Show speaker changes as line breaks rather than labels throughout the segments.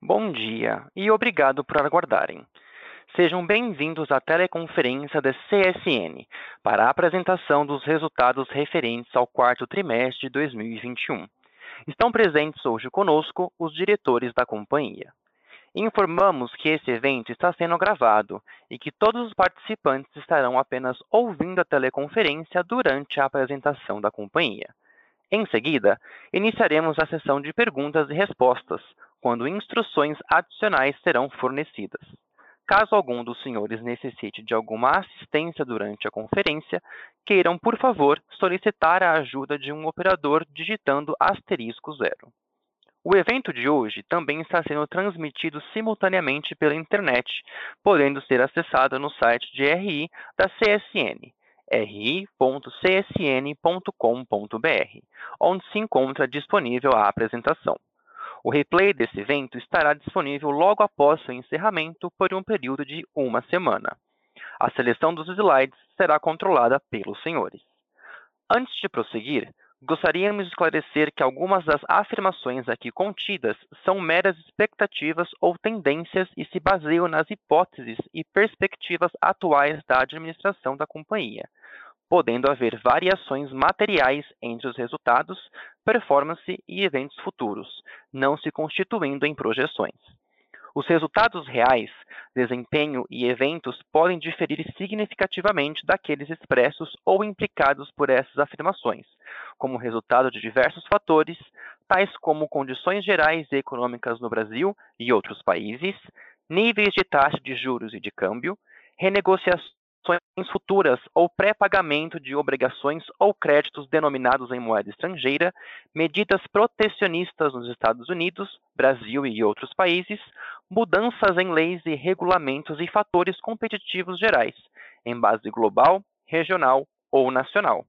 Bom dia e obrigado por aguardarem. Sejam bem-vindos à teleconferência da CSN para a apresentação dos resultados referentes ao quarto trimestre de 2021. Estão presentes hoje conosco os diretores da companhia. Informamos que esse evento está sendo gravado e que todos os participantes estarão apenas ouvindo a teleconferência durante a apresentação da companhia. Em seguida, iniciaremos a sessão de perguntas e respostas, quando instruções adicionais serão fornecidas. Caso algum dos senhores necessite de alguma assistência durante a conferência, queiram, por favor, solicitar a ajuda de um operador digitando asterisco zero. O evento de hoje também está sendo transmitido simultaneamente pela internet, podendo ser acessado no site de RI da CSN, ri.csn.com.br, onde se encontra disponível a apresentação. O replay desse evento estará disponível logo após seu encerramento por um período de uma semana. A seleção dos slides será controlada pelos senhores. Antes de prosseguir, gostaríamos de esclarecer que algumas das afirmações aqui contidas são meras expectativas ou tendências e se baseiam nas hipóteses e perspectivas atuais da administração da companhia, podendo haver variações materiais entre os resultados, performance e eventos futuros, não se constituindo em projeções. Os resultados reais, desempenho e eventos podem diferir significativamente daqueles expressos ou implicados por essas afirmações, como resultado de diversos fatores, tais como condições gerais e econômicas no Brasil e outros países, níveis de taxa de juros e de câmbio, renegociações futuras ou pré-pagamento de obrigações ou créditos denominados em moeda estrangeira, medidas protecionistas nos Estados Unidos, Brasil e outros países, mudanças em leis e regulamentos e fatores competitivos gerais, em base global, regional ou nacional.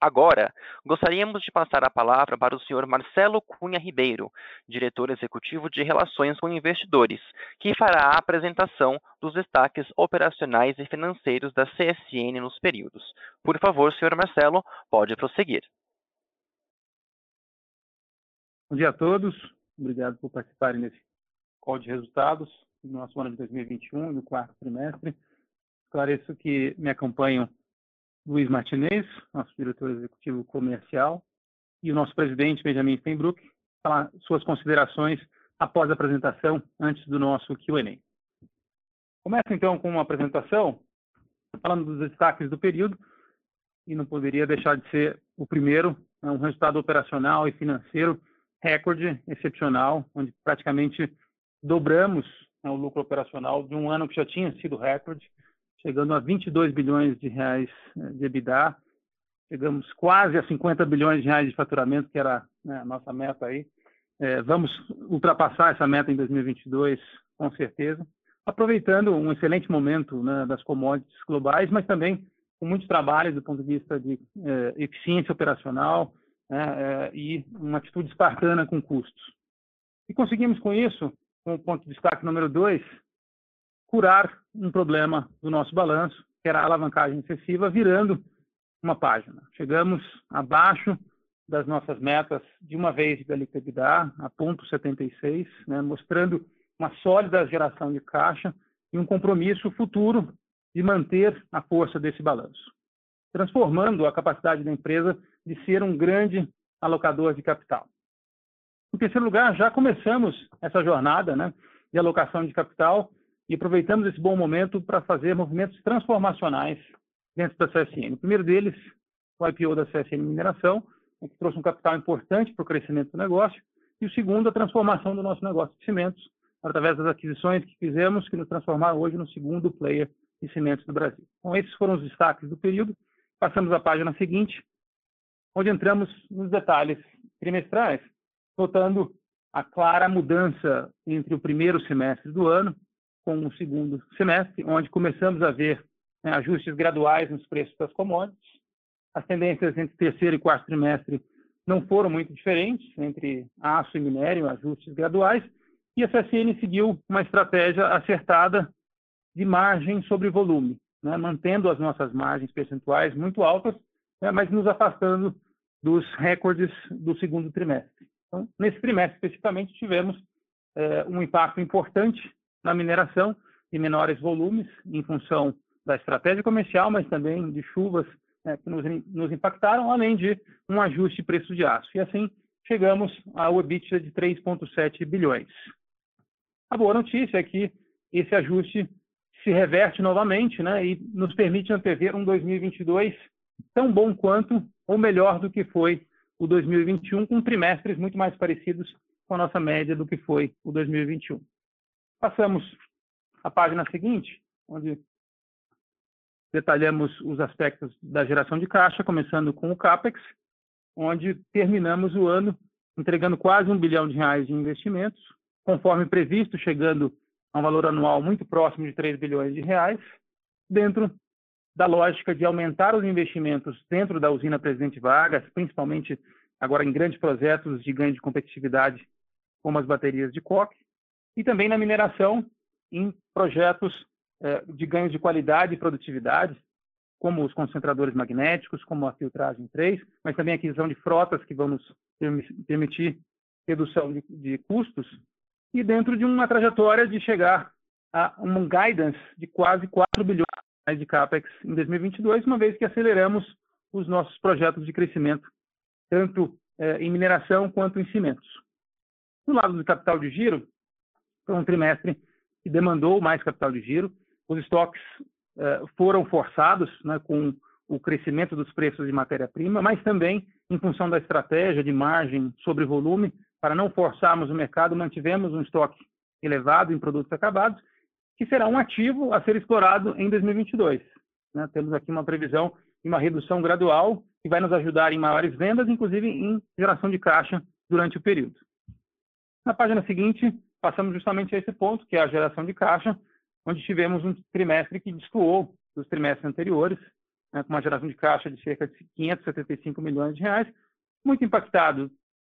Agora, gostaríamos de passar a palavra para o Sr. Marcelo Cunha Ribeiro, diretor executivo de Relações com Investidores, que fará a apresentação dos destaques operacionais e financeiros da CSN nos períodos. Por favor, Sr. Marcelo, pode prosseguir.
Bom dia a todos. Obrigado por participarem desse call de resultados do nosso ano de 2021, no quarto trimestre. Esclareço que me acompanham Luiz Martinez, nosso diretor executivo comercial, e o nosso presidente, Benjamin Steinbrück, falar suas considerações após a apresentação, antes do nosso Q&A. Começo, então, com uma apresentação, falando dos destaques do período, e não poderia deixar de ser o primeiro, né, um resultado operacional e financeiro recorde, excepcional, onde praticamente dobramos né, o lucro operacional de um ano que já tinha sido recorde, chegando a 22 bilhões de reais eh, de EBITDA, chegamos quase a 50 bilhões de reais de faturamento, que era né, a nossa meta aí. É, vamos ultrapassar essa meta em 2022, com certeza, aproveitando um excelente momento né, das commodities globais, mas também com muito trabalho do ponto de vista de é, eficiência operacional né, e uma atitude espartana com custos. E conseguimos com isso, com o ponto de destaque número dois, curar um problema do nosso balanço, que era a alavancagem excessiva, virando uma página. Chegamos abaixo das nossas metas de uma vez de EBITDA, a ponto 76, né, mostrando uma sólida geração de caixa e um compromisso futuro de manter a força desse balanço, transformando a capacidade da empresa de ser um grande alocador de capital. Em terceiro lugar, já começamos essa jornada né, de alocação de capital e aproveitamos esse bom momento para fazer movimentos transformacionais dentro da CSN. O primeiro deles, o IPO da CSN Mineração, que trouxe um capital importante para o crescimento do negócio, e o segundo, a transformação do nosso negócio de cimentos, através das aquisições que fizemos, que nos transformaram hoje no segundo player de cimentos do Brasil. Então, esses foram os destaques do período. Passamos à página seguinte, onde entramos nos detalhes trimestrais, notando a clara mudança entre o primeiro semestre do ano com o segundo semestre, onde começamos a ver né, ajustes graduais nos preços das commodities. As tendências entre terceiro e quarto trimestre não foram muito diferentes, entre aço e minério, ajustes graduais, e a CSN seguiu uma estratégia acertada de margem sobre volume, né, mantendo as nossas margens percentuais muito altas, né, mas nos afastando dos recordes do segundo trimestre. Então, nesse trimestre especificamente, tivemos é, um impacto importante na mineração de menores volumes em função da estratégia comercial, mas também de chuvas né, que nos, nos, impactaram, além de um ajuste de preço de aço. E assim chegamos ao EBITDA de 3,7 bilhões. A boa notícia é que esse ajuste se reverte novamente né, e nos permite antever um 2022 tão bom quanto ou melhor do que foi o 2021, com trimestres muito mais parecidos com a nossa média do que foi o 2021. Passamos à página seguinte, onde detalhamos os aspectos da geração de caixa, começando com o CAPEX, onde terminamos o ano entregando quase um bilhão de reais de investimentos, conforme previsto, chegando a um valor anual muito próximo de 3 bilhões de reais, dentro da lógica de aumentar os investimentos dentro da usina Presidente Vargas, principalmente agora em grandes projetos de ganho de competitividade, como as baterias de coque, e também na mineração, em projetos eh, de ganho de qualidade e produtividade, como os concentradores magnéticos, como a filtragem 3, mas também a aquisição de frotas que vão nos permitir redução de, de custos, e dentro de uma trajetória de chegar a um guidance de quase 4 bilhões de CAPEX em 2022, uma vez que aceleramos os nossos projetos de crescimento, tanto eh, em mineração quanto em cimentos. No lado do capital de giro, foi um trimestre que demandou mais capital de giro. Os estoques eh, foram forçados né, com o crescimento dos preços de matéria-prima, mas também em função da estratégia de margem sobre volume, para não forçarmos o mercado, mantivemos um estoque elevado em produtos acabados, que será um ativo a ser explorado em 2022. Né? Temos aqui uma previsão de uma redução gradual que vai nos ajudar em maiores vendas, inclusive em geração de caixa durante o período. Na página seguinte, passamos justamente a esse ponto, que é a geração de caixa, onde tivemos um trimestre que destoou dos trimestres anteriores, né, com uma geração de caixa de cerca de 575 milhões de reais, muito impactado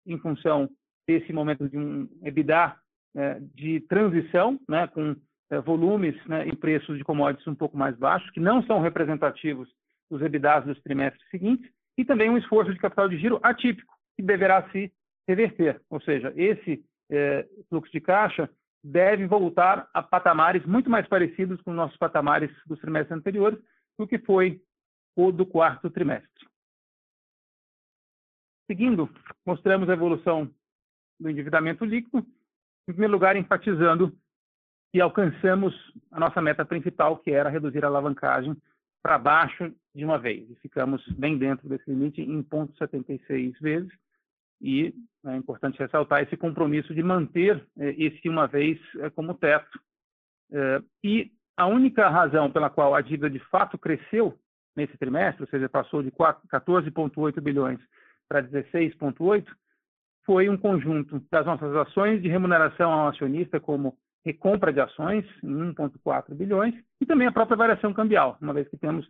em função desse momento de um EBITDA né, de transição, né, com é, volumes né, e preços de commodities um pouco mais baixos, que não são representativos dos EBITDAs dos trimestres seguintes, e também um esforço de capital de giro atípico, que deverá se reverter. Ou seja, esse é, fluxo de caixa deve voltar a patamares muito mais parecidos com os nossos patamares dos trimestres anteriores do que foi o do quarto trimestre. Seguindo, mostramos a evolução do endividamento líquido, em primeiro lugar, enfatizando que alcançamos a nossa meta principal, que era reduzir a alavancagem para baixo de uma vez. E ficamos bem dentro desse limite em 0,76 vezes, e é importante ressaltar esse compromisso de manter eh, esse uma vez eh, como teto. Eh, e a única razão pela qual a dívida de fato cresceu nesse trimestre, ou seja, passou de 14,8 bilhões para 16,8, foi um conjunto das nossas ações de remuneração ao acionista, como recompra de ações, em 1,4 bilhões, e também a própria variação cambial, uma vez que temos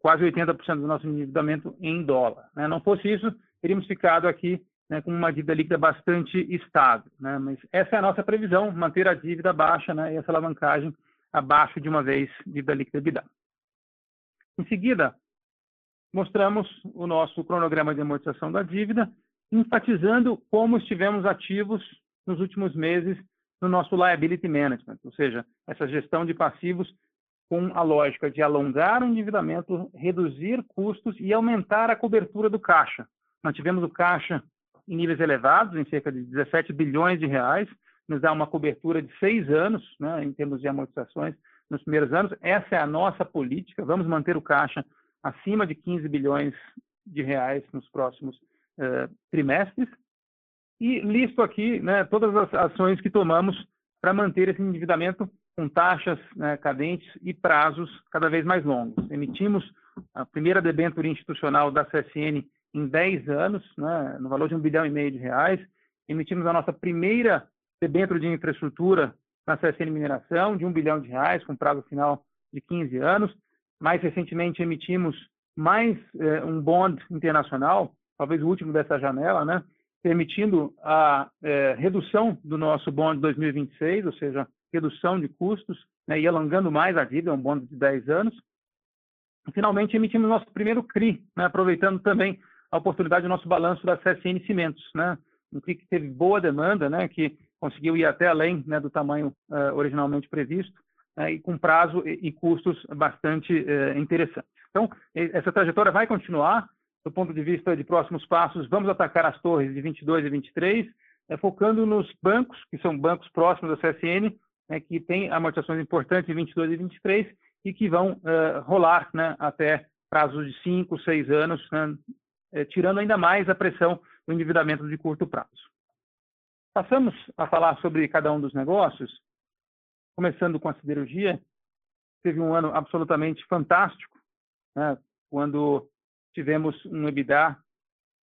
quase 80% do nosso endividamento em dólar. Né? Não fosse isso, teríamos ficado aqui né, com uma dívida líquida bastante estável. Né? Mas essa é a nossa previsão, manter a dívida baixa né, e essa alavancagem abaixo de uma vez dívida líquida EBITDA. Em seguida, mostramos o nosso cronograma de amortização da dívida, enfatizando como estivemos ativos nos últimos meses no nosso liability management, ou seja, essa gestão de passivos com a lógica de alongar o endividamento, reduzir custos e aumentar a cobertura do caixa. Nós tivemos o caixa em níveis elevados, em cerca de 17 bilhões de reais, nos dá uma cobertura de seis anos, né, em termos de amortizações nos primeiros anos. Essa é a nossa política. Vamos manter o caixa acima de 15 bilhões de reais nos próximos uh, trimestres. E listo aqui né, todas as ações que tomamos para manter esse endividamento com taxas né, cadentes e prazos cada vez mais longos. Emitimos a primeira debênture institucional da CSN em 10 anos, né, no valor de um bilhão e meio de reais. Emitimos a nossa primeira debênture de infraestrutura na CSN Mineração, de um bilhão de reais, com prazo final de 15 anos. Mais recentemente, emitimos mais eh, um bond internacional, talvez o último dessa janela, né, permitindo a eh, redução do nosso bond 2026, ou seja, redução de custos né, e alongando mais a dívida, um bond de 10 anos. Finalmente, emitimos nosso primeiro CRI, né, aproveitando também a oportunidade do nosso balanço da CSN Cimentos, né? Um CRI que teve boa demanda, né? Que conseguiu ir até além né, do tamanho uh, originalmente previsto né, e com prazo e, e custos bastante uh, interessantes. Então, essa trajetória vai continuar. Do ponto de vista de próximos passos, vamos atacar as torres de 22 e 23, uh, focando nos bancos, que são bancos próximos da CSN, né, que têm amortizações importantes em 22 e 23 e que vão rolar né, até prazos de 5, 6 anos, né, eh, tirando ainda mais a pressão do endividamento de curto prazo. Passamos a falar sobre cada um dos negócios, começando com a siderurgia. Teve um ano absolutamente fantástico, né, quando tivemos um EBITDA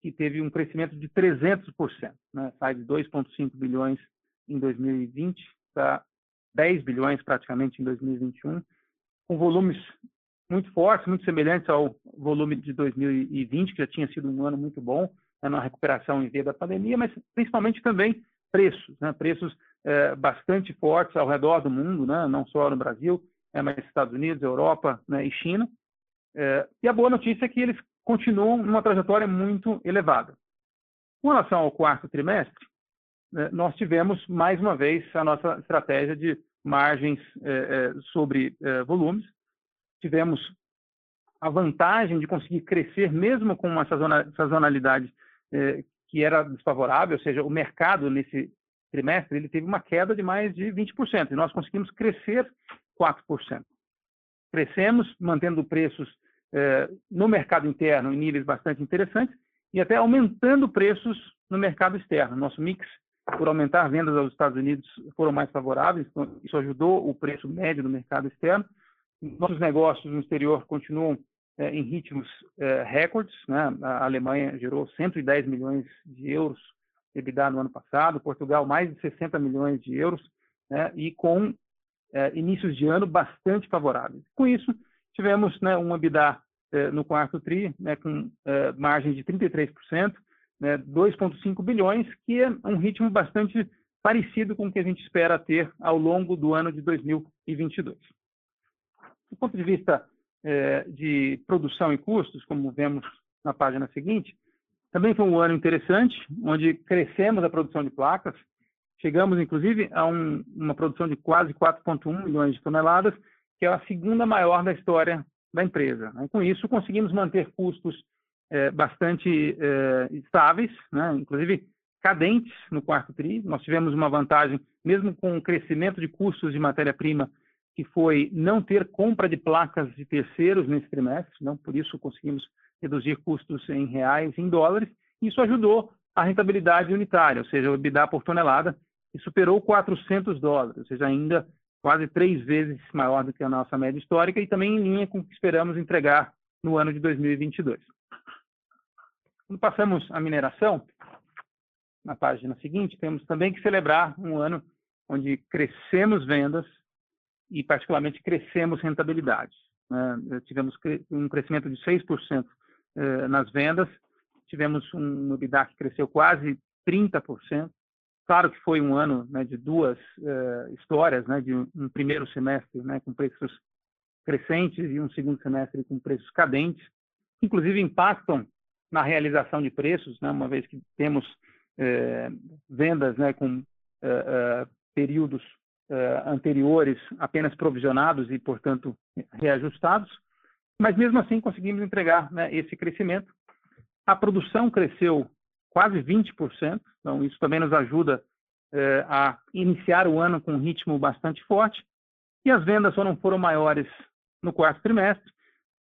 que teve um crescimento de 300%, né, sai de 2,5 bilhões em 2020 para 10 bilhões praticamente em 2021, com volumes muito fortes, muito semelhantes ao volume de 2020, que já tinha sido um ano muito bom né, na recuperação em via da pandemia, mas principalmente também preços, né, preços é, bastante fortes ao redor do mundo, né, não só no Brasil, é, mas Estados Unidos, Europa né, e China. É, e a boa notícia é que eles continuam numa trajetória muito elevada. Com relação ao quarto trimestre, né, nós tivemos mais uma vez a nossa estratégia de margens é, sobre volumes. Tivemos a vantagem de conseguir crescer mesmo com uma sazonalidade que era desfavorável, ou seja, o mercado nesse trimestre ele teve uma queda de mais de 20%, e nós conseguimos crescer 4%. Crescemos mantendo preços eh, no mercado interno em níveis bastante interessantes e até aumentando preços no mercado externo. Nosso mix, por aumentar vendas aos Estados Unidos, foram mais favoráveis, então isso ajudou o preço médio do mercado externo. Nossos negócios no exterior continuam é, em ritmos é, recordes. Né? A Alemanha gerou 110 milhões de euros de EBITDA no ano passado, Portugal mais de 60 milhões de euros, né? e com é, inícios de ano bastante favoráveis. Com isso, tivemos né, um EBITDA é, no quarto TRI né, com é, margem de 33%, né, 2,5 bilhões, que é um ritmo bastante parecido com o que a gente espera ter ao longo do ano de 2022. Do ponto de vista é, de produção e custos, como vemos na página seguinte, também foi um ano interessante, onde crescemos a produção de placas, chegamos inclusive a um, uma produção de quase 4,1 milhões de toneladas, que é a segunda maior da história da empresa. Né? Com isso, conseguimos manter custos é, bastante é, estáveis, né? inclusive cadentes no quarto TRI. Nós tivemos uma vantagem, mesmo com o crescimento de custos de matéria-prima que foi não ter compra de placas de terceiros nesse trimestre, não por isso conseguimos reduzir custos em reais, em dólares. Isso ajudou a rentabilidade unitária, ou seja, o EBITDA por tonelada, que superou 400 dólares, ou seja, ainda quase três vezes maior do que a nossa média histórica e também em linha com o que esperamos entregar no ano de 2022. Quando passamos à mineração, na página seguinte, temos também que celebrar um ano onde crescemos vendas, e, particularmente, crescemos rentabilidade. Né? Tivemos um crescimento de 6% eh, nas vendas, tivemos um EBITDA que cresceu quase 30%. Claro que foi um ano né, de duas uh, histórias, né, de um primeiro semestre né, com preços crescentes e um segundo semestre com preços cadentes, inclusive impactam na realização de preços, né, uma vez que temos eh, vendas né, com períodos uh, anteriores apenas provisionados e, portanto, reajustados, mas mesmo assim conseguimos entregar né, esse crescimento. A produção cresceu quase 20%, então isso também nos ajuda uh, a iniciar o ano com um ritmo bastante forte, e as vendas só não foram maiores no quarto trimestre,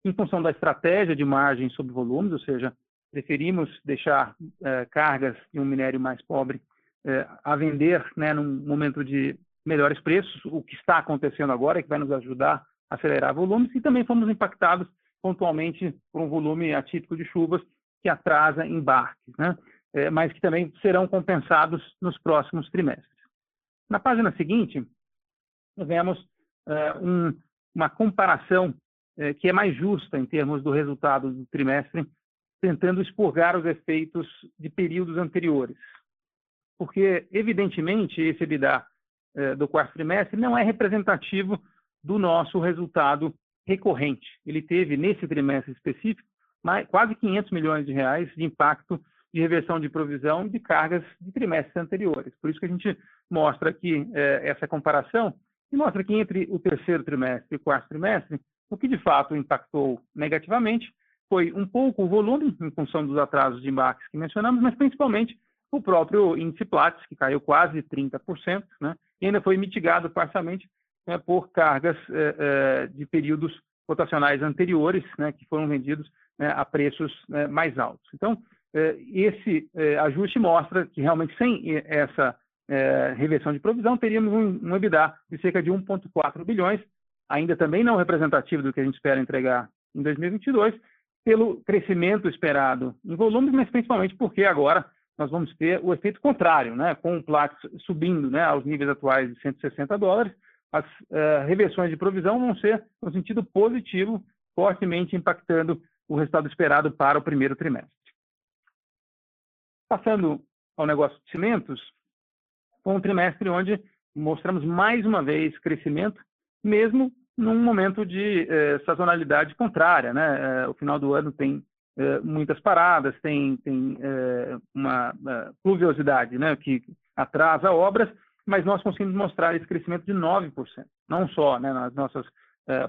em função da estratégia de margem sobre volumes, ou seja, preferimos deixar uh, cargas de um minério mais pobre a vender né, num momento de melhores preços, o que está acontecendo agora, que vai nos ajudar a acelerar volumes, e também fomos impactados pontualmente por um volume atípico de chuvas que atrasa embarques, né? É, mas que também serão compensados nos próximos trimestres. Na página seguinte, vemos é, um, uma comparação é, que é mais justa em termos do resultado do trimestre, tentando expurgar os efeitos de períodos anteriores. Porque, evidentemente, esse EBITDA do quarto trimestre não é representativo do nosso resultado recorrente. Ele teve, nesse trimestre específico, mais, quase 500 milhões de reais de impacto de reversão de provisão de cargas de trimestres anteriores. Por isso que a gente mostra aqui é, essa comparação e mostra que entre o terceiro trimestre e o quarto trimestre, o que de fato impactou negativamente foi um pouco o volume, em função dos atrasos de embarques que mencionamos, mas principalmente o próprio índice Platts, que caiu quase 30%, né, e ainda foi mitigado parcialmente né, por cargas eh, eh, de períodos rotacionais anteriores, né, que foram vendidos né, a preços né, mais altos. Então, eh, esse ajuste mostra que realmente sem essa reversão de provisão, teríamos um, um EBITDA de cerca de 1,4 bilhões, ainda também não representativo do que a gente espera entregar em 2022, pelo crescimento esperado em volumes, mas principalmente porque agora nós vamos ter o efeito contrário, né? com o Platts subindo né, aos níveis atuais de 160 dólares, as uh, reversões de provisão vão ser no sentido positivo, fortemente impactando o resultado esperado para o primeiro trimestre. Passando ao negócio de cimentos, foi um trimestre onde mostramos mais uma vez crescimento, mesmo num momento de eh, sazonalidade contrária. Né? Eh, o final do ano tem eh, muitas paradas, tem, tem eh, uma pluviosidade né, que atrasa obras, mas nós conseguimos mostrar esse crescimento de 9%, não só né, nas nossas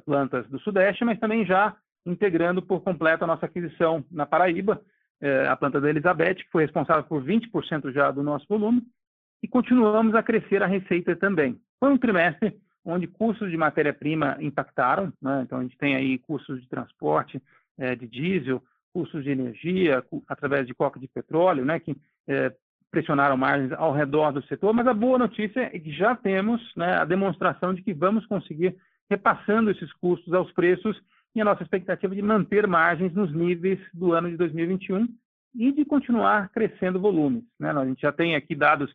plantas do Sudeste, mas também já integrando por completo a nossa aquisição na Paraíba, a planta da Elizabeth, que foi responsável por 20% já do nosso volume, e continuamos a crescer a receita também. Foi um trimestre onde custos de matéria-prima impactaram, né? então a gente tem aí custos de transporte, de diesel, custos de energia, através de coca de petróleo, né, que é, pressionaram margens ao redor do setor, mas a boa notícia é que já temos né, a demonstração de que vamos conseguir repassando esses custos aos preços e a nossa expectativa de manter margens nos níveis do ano de 2021 e de continuar crescendo volumes. Né? A gente já tem aqui dados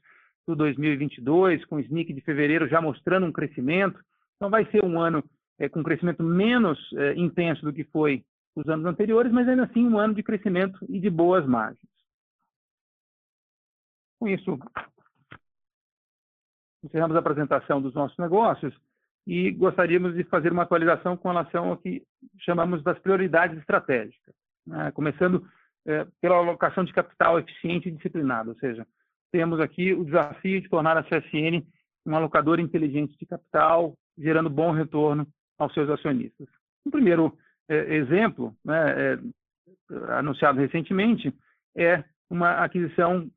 do 2022, com o SNIC de fevereiro já mostrando um crescimento, então vai ser um ano é, com crescimento menos é, intenso do que foi os anos anteriores, mas ainda assim um ano de crescimento e de boas margens. Com isso, encerramos a apresentação dos nossos negócios e gostaríamos de fazer uma atualização com relação ao que chamamos das prioridades estratégicas, né? começando é, pela alocação de capital eficiente e disciplinado, ou seja, temos aqui o desafio de tornar a CSN um alocador inteligente de capital, gerando bom retorno aos seus acionistas. Um primeiro exemplo, né, é, anunciado recentemente, é uma aquisição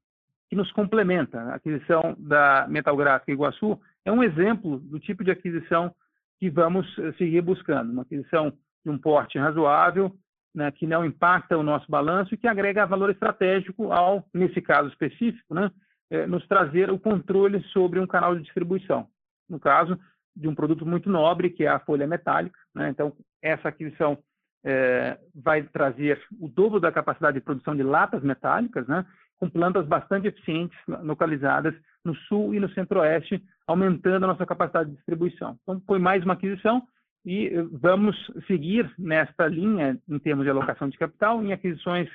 que nos complementa. A aquisição da Metalgráfica Iguaçu é um exemplo do tipo de aquisição que vamos eh, seguir buscando. Uma aquisição de um porte razoável, né, que não impacta o nosso balanço e que agrega valor estratégico ao, nesse caso específico, né, é, nos trazer o controle sobre um canal de distribuição. No caso de um produto muito nobre, que é a folha metálica. Né, então, essa aquisição é, vai trazer o dobro da capacidade de produção de latas metálicas, né, com plantas bastante eficientes localizadas no sul e no centro-oeste, aumentando a nossa capacidade de distribuição. Então, foi mais uma aquisição e eh, vamos seguir nesta linha em termos de alocação de capital em aquisições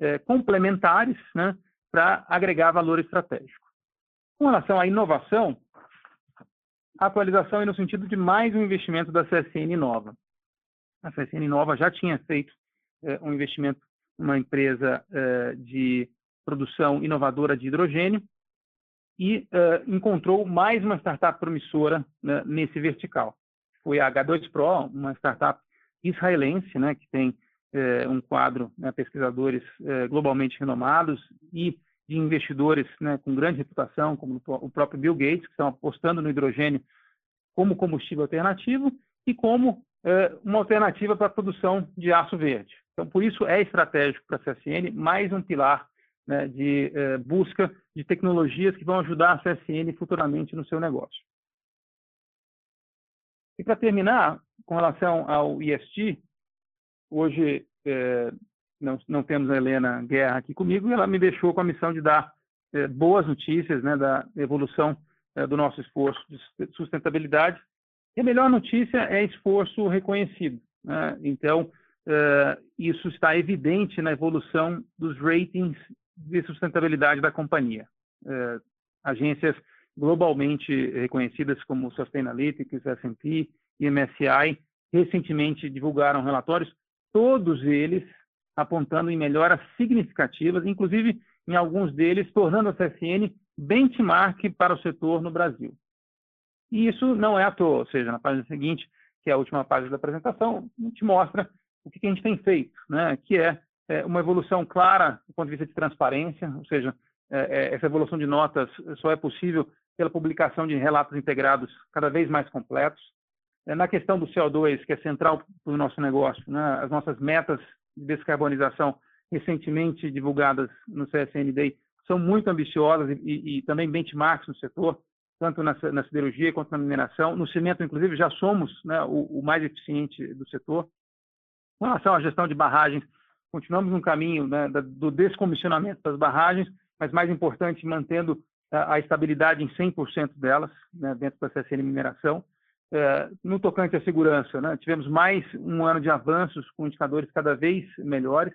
é, complementares né, para agregar valor estratégico. Com relação à inovação, atualização é no sentido de mais um investimento da CSN Nova. A CSN Nova já tinha feito é, um investimento numa empresa é, de produção inovadora de hidrogênio e é, encontrou mais uma startup promissora né, nesse vertical. Foi a H2Pro, uma startup israelense, né, que tem um quadro né, pesquisadores globalmente renomados e de investidores né, com grande reputação, como o próprio Bill Gates, que estão apostando no hidrogênio como combustível alternativo e como uma alternativa para a produção de aço verde. Então, por isso é estratégico para a CSN mais um pilar né, de é, busca de tecnologias que vão ajudar a CSN futuramente no seu negócio. E para terminar, com relação ao IST, hoje é, não, não, temos a Helena Guerra aqui comigo e ela me deixou com a missão de dar boas notícias né, da evolução do nosso esforço de sustentabilidade e a melhor notícia é esforço reconhecido. Né? Então, uh, isso está evidente na evolução dos ratings de sustentabilidade da companhia. Uh, agências globalmente reconhecidas como Sustainalytics, S&P e MSCI recentemente divulgaram relatórios, todos eles apontando em melhoras significativas, inclusive em alguns deles, tornando a CSN benchmark para o setor no Brasil. E isso não é à toa, ou seja, na página seguinte, que é a última página da apresentação, a gente mostra o que a gente tem feito, né? que é, é uma evolução clara do ponto de vista de transparência, ou seja, é, é, essa evolução de notas só é possível pela publicação de relatos integrados cada vez mais completos. Na questão do CO2, que é central para o nosso negócio, né? as nossas metas de descarbonização recentemente divulgadas no CSN Day são muito ambiciosas e, e, e também benchmarks no setor, tanto na, na, siderurgia quanto na mineração. No cimento, inclusive, já somos né, o, o, mais eficiente do setor. Com relação à gestão de barragens, continuamos no caminho né, do descomissionamento das barragens, mas mais importante, mantendo a, estabilidade em 100% delas né, dentro da CSN Mineração. É, no tocante à segurança, né, tivemos mais um ano de avanços com indicadores cada vez melhores.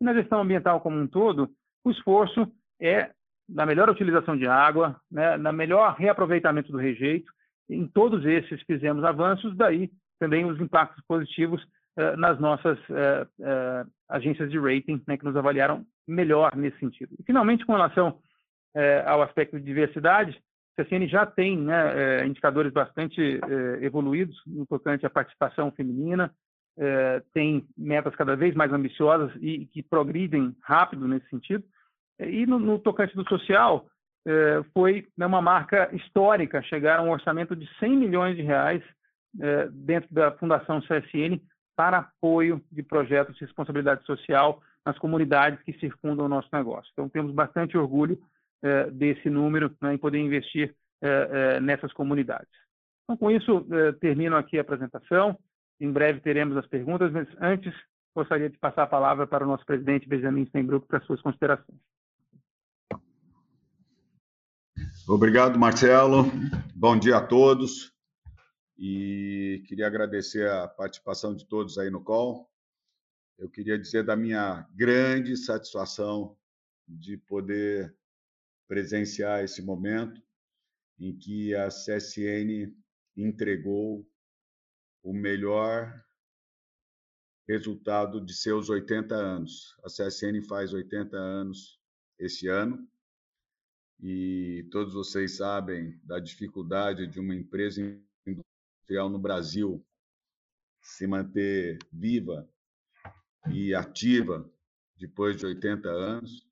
E na gestão ambiental como um todo, o esforço é na melhor utilização de água, né, na melhor reaproveitamento do rejeito. Em todos esses fizemos avanços, daí também os impactos positivos uh, nas nossas uh, uh, agências de rating, né, que nos avaliaram melhor nesse sentido. E, finalmente, com relação ao aspecto de diversidade, a CSN já tem né, indicadores bastante evoluídos no tocante à participação feminina, tem metas cada vez mais ambiciosas e que progridem rápido nesse sentido. E no, no tocante do social, é, foi né, uma marca histórica chegar a um orçamento de 100 milhões de reais é, dentro da Fundação CSN para apoio de projetos de responsabilidade social nas comunidades que circundam o nosso negócio. Então, temos bastante orgulho é, desse número né, em poder investir é, é, nessas comunidades. Então, com isso, é, termino aqui a apresentação. Em breve teremos as perguntas, mas antes gostaria de passar a palavra para o nosso presidente Benjamin Steinbrück para suas considerações.
Obrigado, Marcelo. Bom dia a todos. E queria agradecer a participação de todos aí no call. Eu queria dizer da minha grande satisfação de poder presenciar esse momento em que a CSN entregou o melhor resultado de seus 80 anos. A CSN faz 80 anos esse ano e todos vocês sabem da dificuldade de uma empresa industrial no Brasil se manter viva e ativa depois de 80 anos.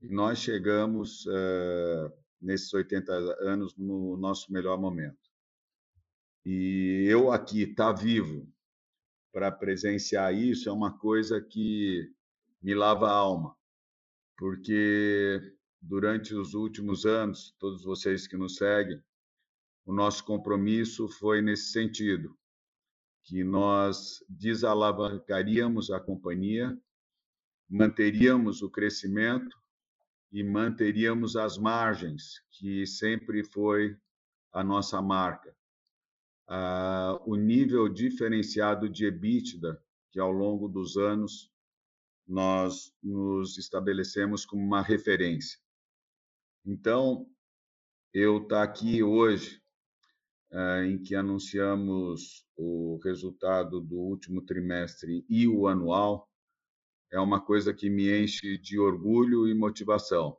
E nós chegamos uh, nesses 80 anos no nosso melhor momento. E eu aqui estar tá vivo para presenciar isso é uma coisa que me lava a alma, porque durante os últimos anos, todos vocês que nos seguem, o nosso compromisso foi nesse sentido, que nós desalavancaríamos a companhia, manteríamos o crescimento e manteríamos as margens, que sempre foi a nossa marca. Ah, o nível diferenciado de EBITDA, que ao longo dos anos nós nos estabelecemos como uma referência. Então, eu estar tá aqui hoje, eh, em que anunciamos o resultado do último trimestre e o anual, é uma coisa que me enche de orgulho e motivação.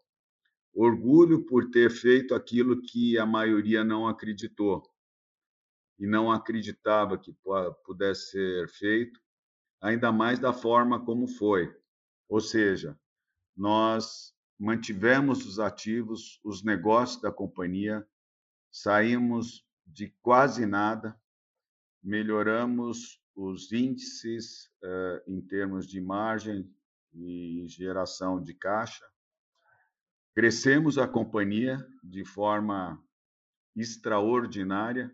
Orgulho por ter feito aquilo que a maioria não acreditou e não acreditava que pudesse ser feito, ainda mais da forma como foi. Ou seja, nós mantivemos os ativos, os negócios da companhia, saímos de quase nada, melhoramos os índices uh, em termos de margem e geração de caixa, crescemos a companhia de forma extraordinária,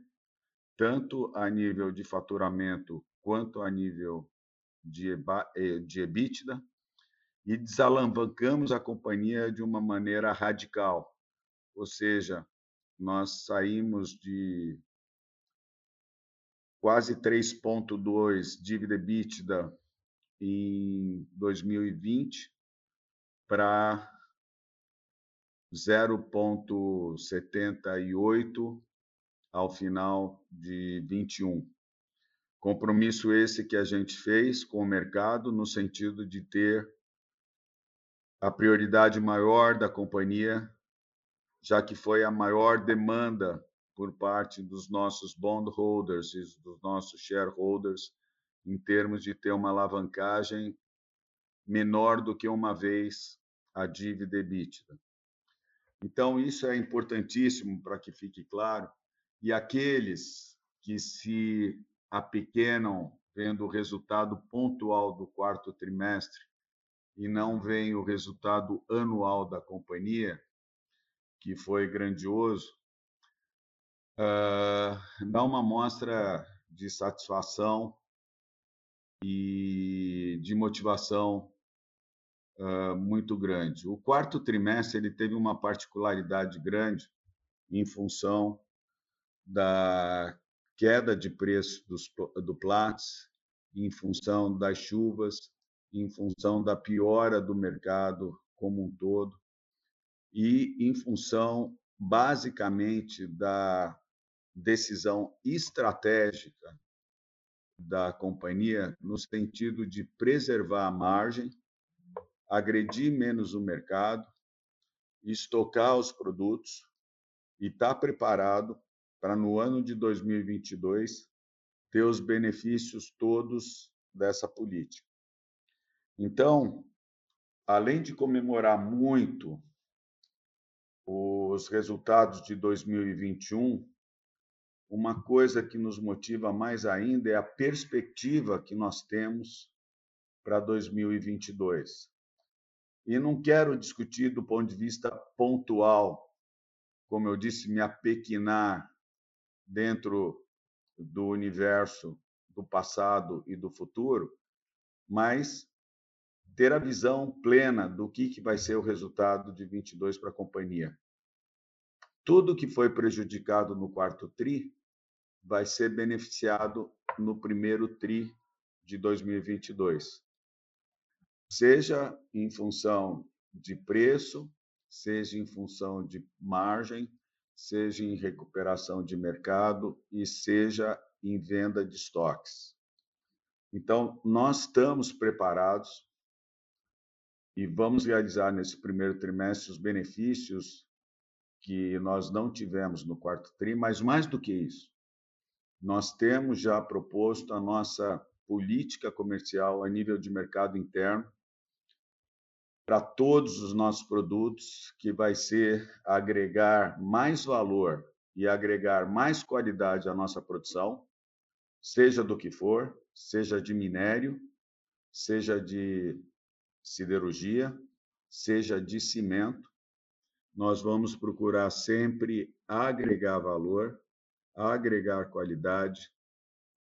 tanto a nível de faturamento quanto a nível de, eh, de EBITDA, e desalavancamos a companhia de uma maneira radical. Ou seja, nós saímos de quase 3,2 dívida EBITDA em 2020 para 0,78 ao final de 21. Compromisso esse que a gente fez com o mercado no sentido de ter a prioridade maior da companhia, já que foi a maior demanda por parte dos nossos bondholders e dos nossos shareholders em termos de ter uma alavancagem menor do que uma vez a dívida EBITDA. Então, isso é importantíssimo para que fique claro. E aqueles que se apequenam vendo o resultado pontual do quarto trimestre e não veem o resultado anual da companhia, que foi grandioso, uh, dá uma mostra de satisfação e de motivação uh, muito grande. O quarto trimestre ele teve uma particularidade grande em função da queda de preço dos, do Platts, em função das chuvas, em função da piora do mercado como um todo e em função basicamente da decisão estratégica da companhia no sentido de preservar a margem agredir menos o mercado, estocar os produtos e estar tá preparado para, no ano de 2022, ter os benefícios todos dessa política. Então, além de comemorar muito os resultados de 2021, uma coisa que nos motiva mais ainda é a perspectiva que nós temos para 2022. E não quero discutir do ponto de vista pontual, como eu disse, me apequinar dentro do universo do passado e do futuro, mas ter a visão plena do que, que vai ser o resultado de 22 para a companhia. Tudo que foi prejudicado no quarto TRI vai ser beneficiado no primeiro TRI de 2022 seja em função de preço, seja em função de margem, seja em recuperação de mercado e seja em venda de estoques. Então, nós estamos preparados e vamos realizar nesse primeiro trimestre os benefícios que nós não tivemos no quarto tri, mas mais do que isso, nós temos já proposto a nossa política comercial a nível de mercado interno para todos os nossos produtos, que vai ser agregar mais valor e agregar mais qualidade à nossa produção, seja do que for, seja de minério, seja de siderurgia, seja de cimento. Nós vamos procurar sempre agregar valor, agregar qualidade,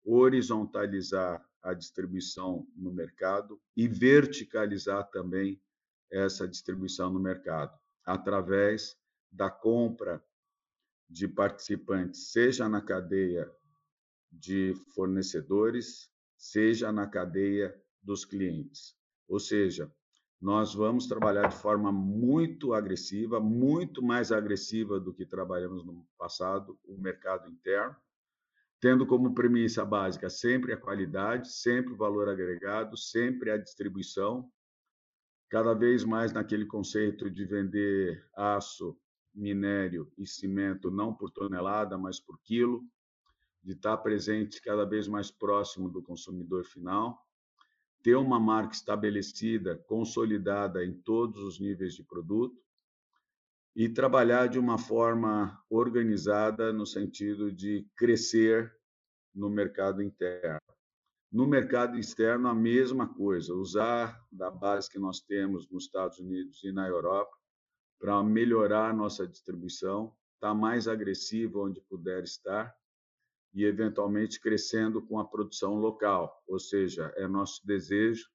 horizontalizar a distribuição no mercado e verticalizar também essa distribuição no mercado, através da compra de participantes, seja na cadeia de fornecedores, seja na cadeia dos clientes. Ou seja, nós vamos trabalhar de forma muito agressiva, muito mais agressiva do que trabalhamos no passado, o mercado interno, tendo como premissa básica sempre a qualidade, sempre o valor agregado, sempre a distribuição, cada vez mais naquele conceito de vender aço, minério e cimento não por tonelada, mas por quilo, de estar presente cada vez mais próximo do consumidor final, ter uma marca estabelecida, consolidada em todos os níveis de produto e trabalhar de uma forma organizada no sentido de crescer no mercado interno. No mercado externo, a mesma coisa, usar da base que nós temos nos Estados Unidos e na Europa para melhorar nossa distribuição, estar tá mais agressivo onde puder estar e, eventualmente, crescendo com a produção local. Ou seja, é nosso desejo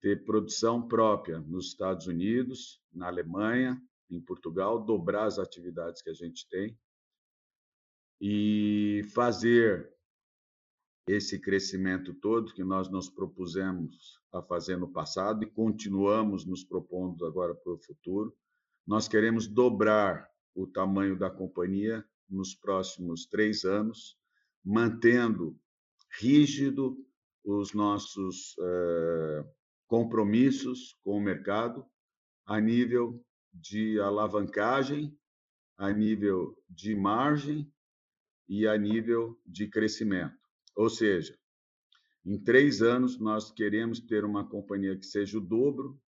ter produção própria nos Estados Unidos, na Alemanha, em Portugal, dobrar as atividades que a gente tem e fazer esse crescimento todo que nós nos propusemos a fazer no passado e continuamos nos propondo agora para o futuro. Nós queremos dobrar o tamanho da companhia nos próximos três anos, mantendo rígido os nossos eh, compromissos com o mercado, a nível de alavancagem, a nível de margem e a nível de crescimento. Ou seja, em três anos, nós queremos ter uma companhia que seja o dobro,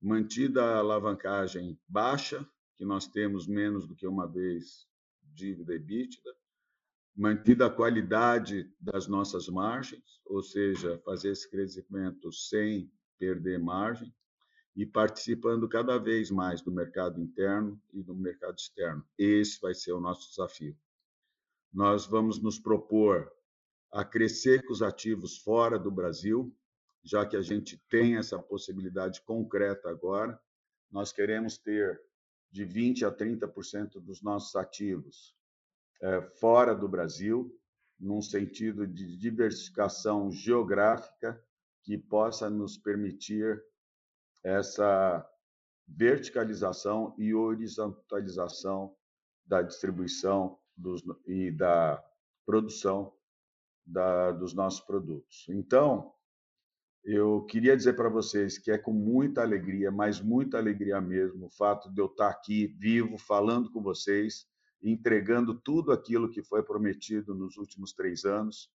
mantida a alavancagem baixa, que nós temos menos do que uma vez dívida EBITDA, mantida a qualidade das nossas margens, ou seja, fazer esse crescimento sem perder margem, e participando cada vez mais do mercado interno e do mercado externo. Esse vai ser o nosso desafio. Nós vamos nos propor a crescer com os ativos fora do Brasil, já que a gente tem essa possibilidade concreta agora. Nós queremos ter de 20 a 30% dos nossos ativos fora do Brasil, num sentido de diversificação geográfica que possa nos permitir essa verticalização e horizontalização da distribuição dos, e da produção da, dos nossos produtos. Então, eu queria dizer para vocês que é com muita alegria, mas muita alegria mesmo, o fato de eu estar aqui vivo, falando com vocês, entregando tudo aquilo que foi prometido nos últimos três anos,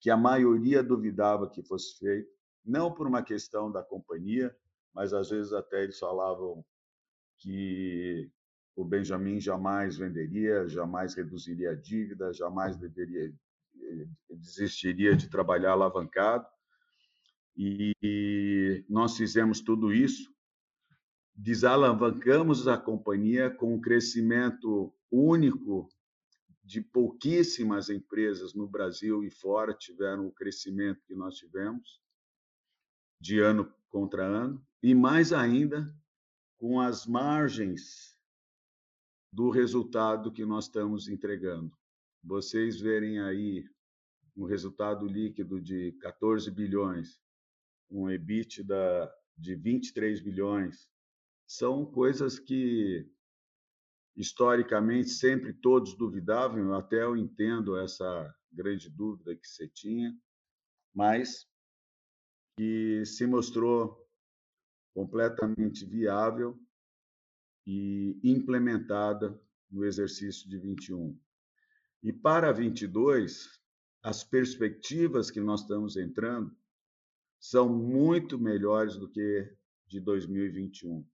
que a maioria duvidava que fosse feito, não por uma questão da companhia, mas às vezes até eles falavam que o Benjamin jamais venderia, jamais reduziria a dívida, jamais deveria desistiria de trabalhar alavancado. E nós fizemos tudo isso, desalavancamos a companhia com um crescimento único de pouquíssimas empresas no Brasil e fora tiveram o crescimento que nós tivemos de ano contra ano e mais ainda com as margens do resultado que nós estamos entregando. Vocês verem aí um resultado líquido de 14 bilhões, um EBITDA de 23 bilhões, são coisas que historicamente sempre todos duvidavam, até eu entendo essa grande dúvida que você tinha, mas que se mostrou completamente viável e implementada no exercício de 21. E para 22, as perspectivas que nós estamos entrando são muito melhores do que de 2021.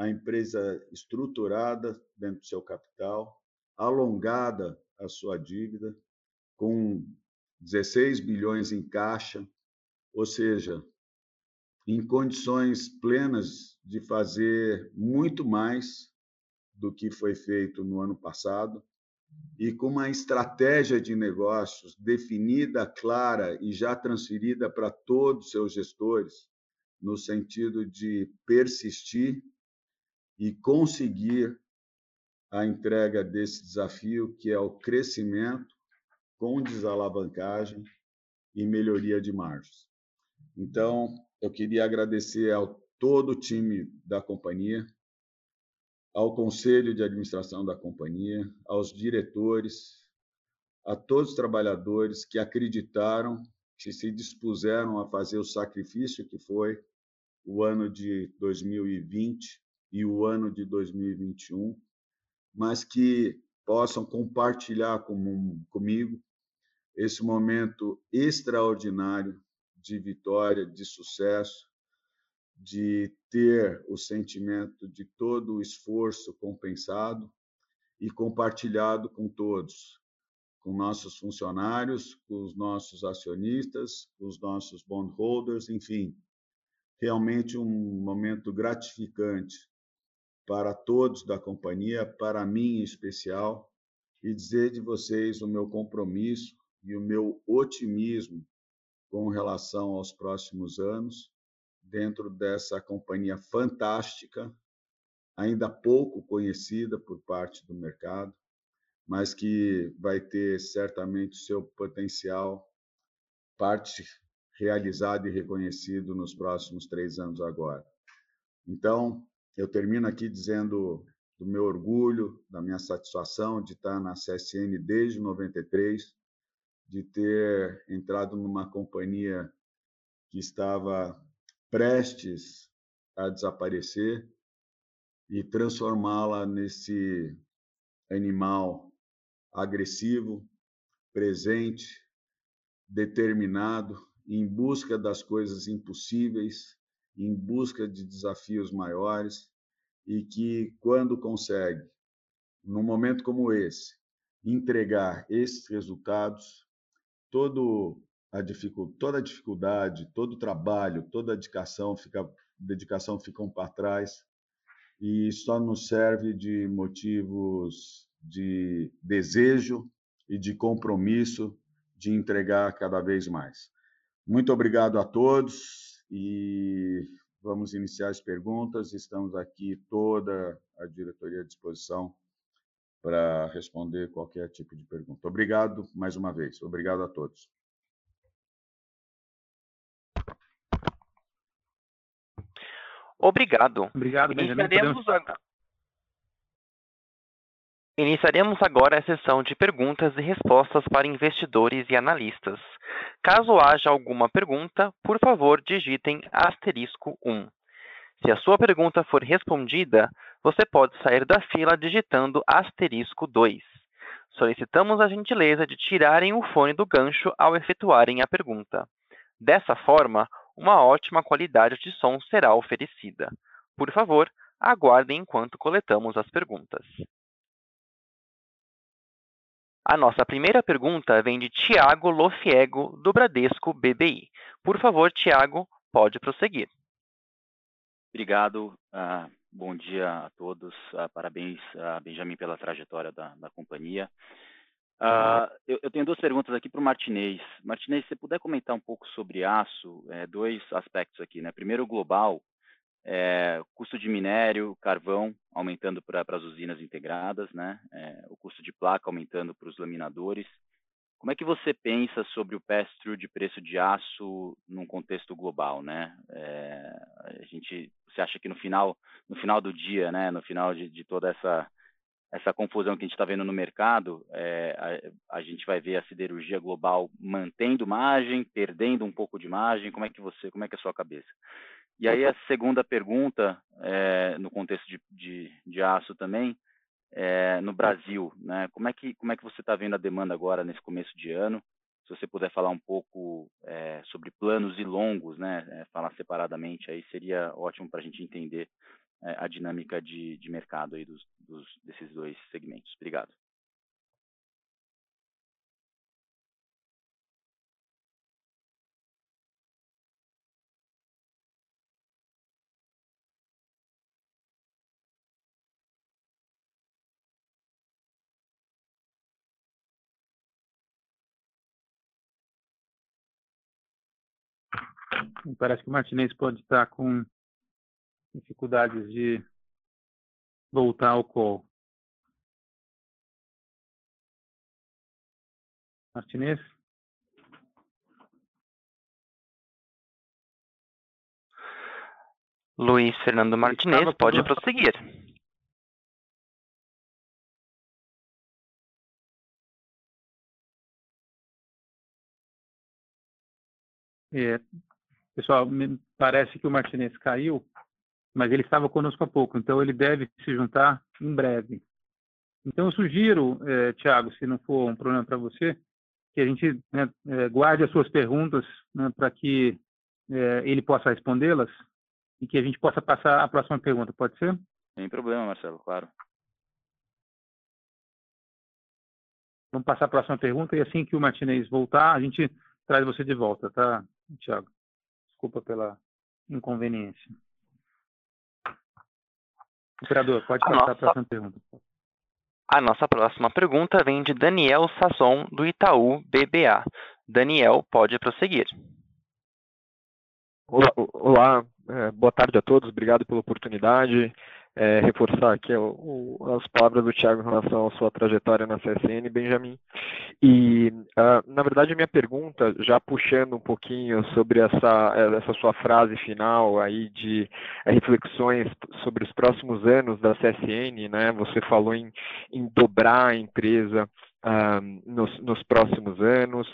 A empresa estruturada dentro do seu capital, alongada a sua dívida, com 16 bilhões em caixa, ou seja, em condições plenas de fazer muito mais do que foi feito no ano passado e com uma estratégia de negócios definida, clara e já transferida para todos os seus gestores, no sentido de persistir e conseguir a entrega desse desafio, que é o crescimento com desalavancagem e melhoria de margens. Então, eu queria agradecer ao todo o time da companhia, ao conselho de administração da companhia, aos diretores, a todos os trabalhadores que acreditaram, que se dispuseram a fazer o sacrifício que foi o ano de 2020 e o ano de 2021, mas que possam compartilhar com, comigo esse momento extraordinário de vitória, de sucesso, de ter o sentimento de todo o esforço compensado e compartilhado com todos, com nossos funcionários, com os nossos acionistas, com os nossos bondholders, enfim, realmente um momento gratificante para todos da companhia, para mim em especial, e dizer de vocês o meu compromisso e o meu otimismo com relação aos próximos anos dentro dessa companhia fantástica, ainda pouco conhecida por parte do mercado, mas que vai ter certamente seu potencial parte realizado e reconhecido nos próximos três anos agora. Então, eu termino aqui dizendo do meu orgulho, da minha satisfação de estar na CSN desde 93, de ter entrado numa companhia que estava prestes a desaparecer e transformá-la nesse animal agressivo, presente, determinado, em busca das coisas impossíveis, em busca de desafios maiores e que, quando consegue, num momento como esse, entregar esses resultados, todo a dificuldade, toda a dificuldade, todo o trabalho, toda a dedicação fica, dedicação ficam para trás e só nos serve de motivos de desejo e de compromisso de entregar cada vez mais. Muito obrigado a todos e vamos iniciar as perguntas. Estamos aqui toda a diretoria à disposição para responder qualquer tipo de pergunta. Obrigado mais uma vez. Obrigado a todos.
Obrigado.
Obrigado, Benjamin.
Agora... Iniciaremos agora a sessão de perguntas e respostas para investidores e analistas. Caso haja alguma pergunta, por favor, digitem asterisco 1. Se a sua pergunta for respondida, você pode sair da fila digitando asterisco 2. Solicitamos a gentileza de tirarem o fone do gancho ao efetuarem a pergunta. Dessa forma, uma ótima qualidade de som será oferecida. Por favor, aguardem enquanto coletamos as perguntas. A nossa primeira pergunta vem de Tiago Lofiego, do Bradesco BBI. Por favor, Tiago, pode prosseguir.
Obrigado. Uh, bom dia a todos. Uh, parabéns, uh, Benjamin, pela trajetória da, da companhia. Eu, eu, tenho duas perguntas aqui para o Martinez. Martinez, se você puder comentar um pouco sobre aço, é, dois aspectos aqui, né? Primeiro, global, é, custo de minério, carvão aumentando para as usinas integradas, né? É, o custo de placa aumentando para os laminadores. Como é que você pensa sobre o pass-through de preço de aço num contexto global, né? É, a gente, você acha que no final, no final do dia, né? No final de, de toda essa essa confusão que a gente está vendo no mercado, é, a, a, gente vai ver a siderurgia global mantendo margem, perdendo um pouco de margem. Como é que você, como é que é a sua cabeça? E aí a segunda pergunta, é, no contexto de, de, de aço também, é, no Brasil, né? Como é que como é que você está vendo a demanda agora nesse começo de ano? Se você puder falar um pouco é, sobre planos e longos, né? É, falar separadamente, aí seria ótimo para a gente entender a dinâmica de, de mercado aí dos, dos, desses dois segmentos. Obrigado.
Parece que o Martinez pode estar com dificuldades de voltar ao call. Martinez?
Luiz Fernando Martinez, pode prosseguir.
É, pessoal, me parece que o Martinez caiu mas ele estava conosco há pouco, então ele deve se juntar em breve. Então eu sugiro, é, Tiago, se não for um problema para você, que a gente né, é, guarde as suas perguntas né, para que é, ele possa respondê-las e que a gente possa passar a próxima pergunta. Pode ser?
Sem problema, Marcelo, claro.
Vamos passar a próxima pergunta e assim que o Martinez voltar, a gente traz você de volta, tá, Tiago? Desculpa pela inconveniência. Operador, pode passar nossa... a próxima pergunta.
A nossa próxima pergunta vem de Daniel Sasson, do Itaú BBA. Daniel, pode prosseguir.
Olá, olá é, boa tarde a todos, obrigado pela oportunidade é, reforçar aqui o, o, as palavras do Tiago em relação à sua trajetória na CSN, Benjamin. E, uh, na verdade, a minha pergunta, já puxando um pouquinho sobre essa, essa sua frase final aí de uh, reflexões sobre os próximos anos da CSN, né? Você falou em, em dobrar a empresa. Uh, nos, nos, próximos anos.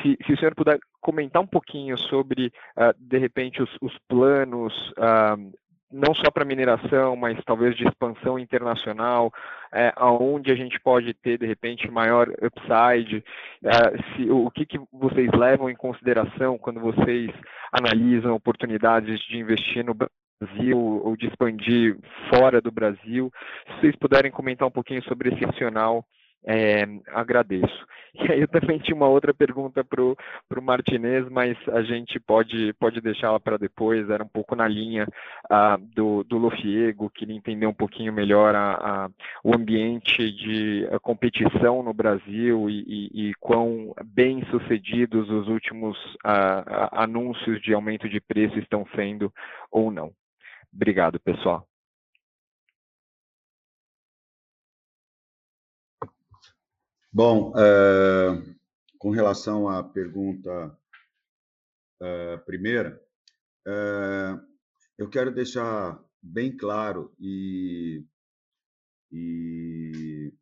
Se, se, o senhor puder comentar um pouquinho sobre, uh, de repente, os, os planos uh, não só para mineração, mas talvez de expansão internacional, é, aonde a gente pode ter de repente maior upside, é, se, o que, que vocês levam em consideração quando vocês analisam oportunidades de investir no Brasil ou de expandir fora do Brasil. Se vocês puderem comentar um pouquinho sobre esse racional é, agradeço. E aí eu também tinha uma outra pergunta para o Martinez, mas a gente pode, pode deixá-la para depois, era um pouco na linha uh, do, do Lofiego, queria entender um pouquinho melhor a, a, o ambiente de competição no Brasil e, e, e quão bem sucedidos os últimos uh, anúncios de aumento de preço estão sendo ou não. Obrigado, pessoal.
Bom, é, com relação à pergunta é, primeira, é, eu quero deixar bem claro e, e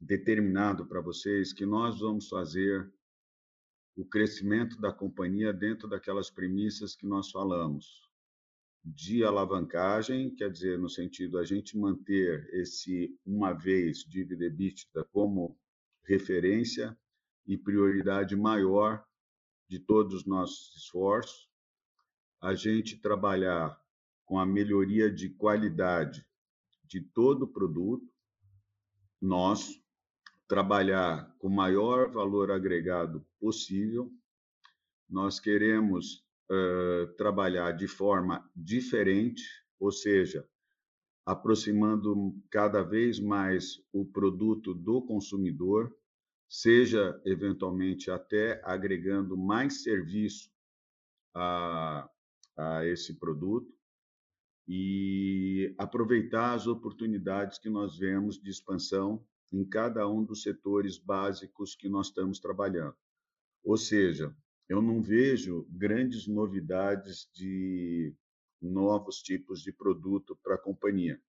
determinado para vocês que nós vamos fazer o crescimento da companhia dentro daquelas premissas que nós falamos. De alavancagem, quer dizer, no sentido a gente manter esse uma vez dívida EBITDA como referência e prioridade maior de todos os nossos esforços, a gente trabalhar com a melhoria de qualidade de todo o produto, nós trabalhar com o maior valor agregado possível, nós queremos uh, trabalhar de forma diferente, ou seja, aproximando cada vez mais o produto do consumidor, seja eventualmente até agregando mais serviço a, a esse produto e aproveitar as oportunidades que nós vemos de expansão em cada um dos setores básicos que nós estamos trabalhando. Ou seja, eu não vejo grandes novidades de novos tipos de produto para a companhia.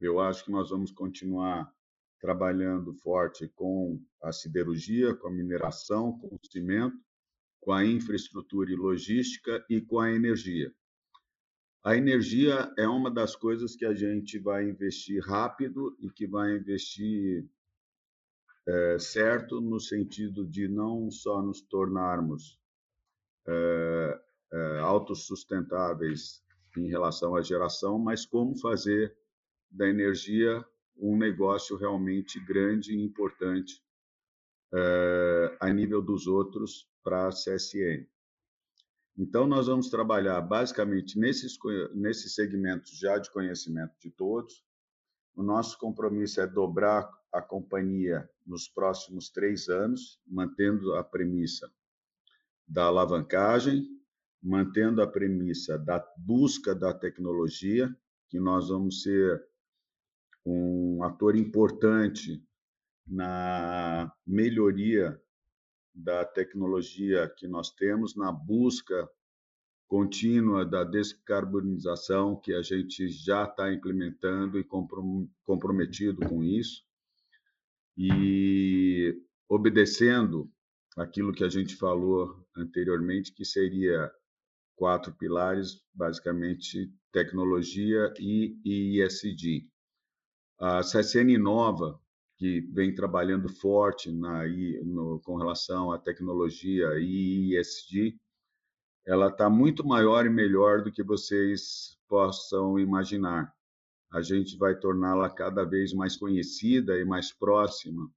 Eu acho que nós vamos continuar trabalhando forte com a siderurgia, com a mineração, com o cimento, com a infraestrutura e logística e com a energia. A energia é uma das coisas que a gente vai investir rápido e que vai investir é, certo no sentido de não só nos tornarmos é, é, autossustentáveis em relação à geração, mas como fazer da energia um negócio realmente grande e importante é, a nível dos outros para a CSN. Então, nós vamos trabalhar basicamente nesses, nesses segmentos já de conhecimento de todos. O nosso compromisso é dobrar a companhia nos próximos três anos, mantendo a premissa da alavancagem, mantendo a premissa da busca da tecnologia, que nós vamos ser um ator importante na melhoria da tecnologia que nós temos, na busca contínua da descarbonização que a gente já está implementando e comprometido com isso, e obedecendo aquilo que a gente falou anteriormente, que seria quatro pilares, basicamente tecnologia e ESG. A CSN Nova, que vem trabalhando forte na, no, com relação à tecnologia e ESG, ela está muito maior e melhor do que vocês possam imaginar. A gente vai torná-la cada vez mais conhecida e mais próxima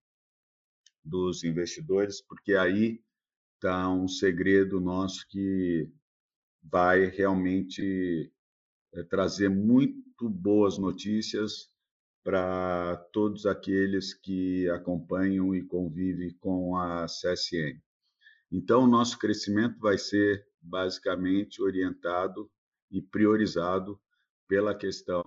dos investidores, porque aí está um segredo nosso que vai realmente é, trazer muito boas notícias para todos aqueles que acompanham e convivem com a CSN. Então, nosso crescimento vai ser basicamente orientado e priorizado pela questão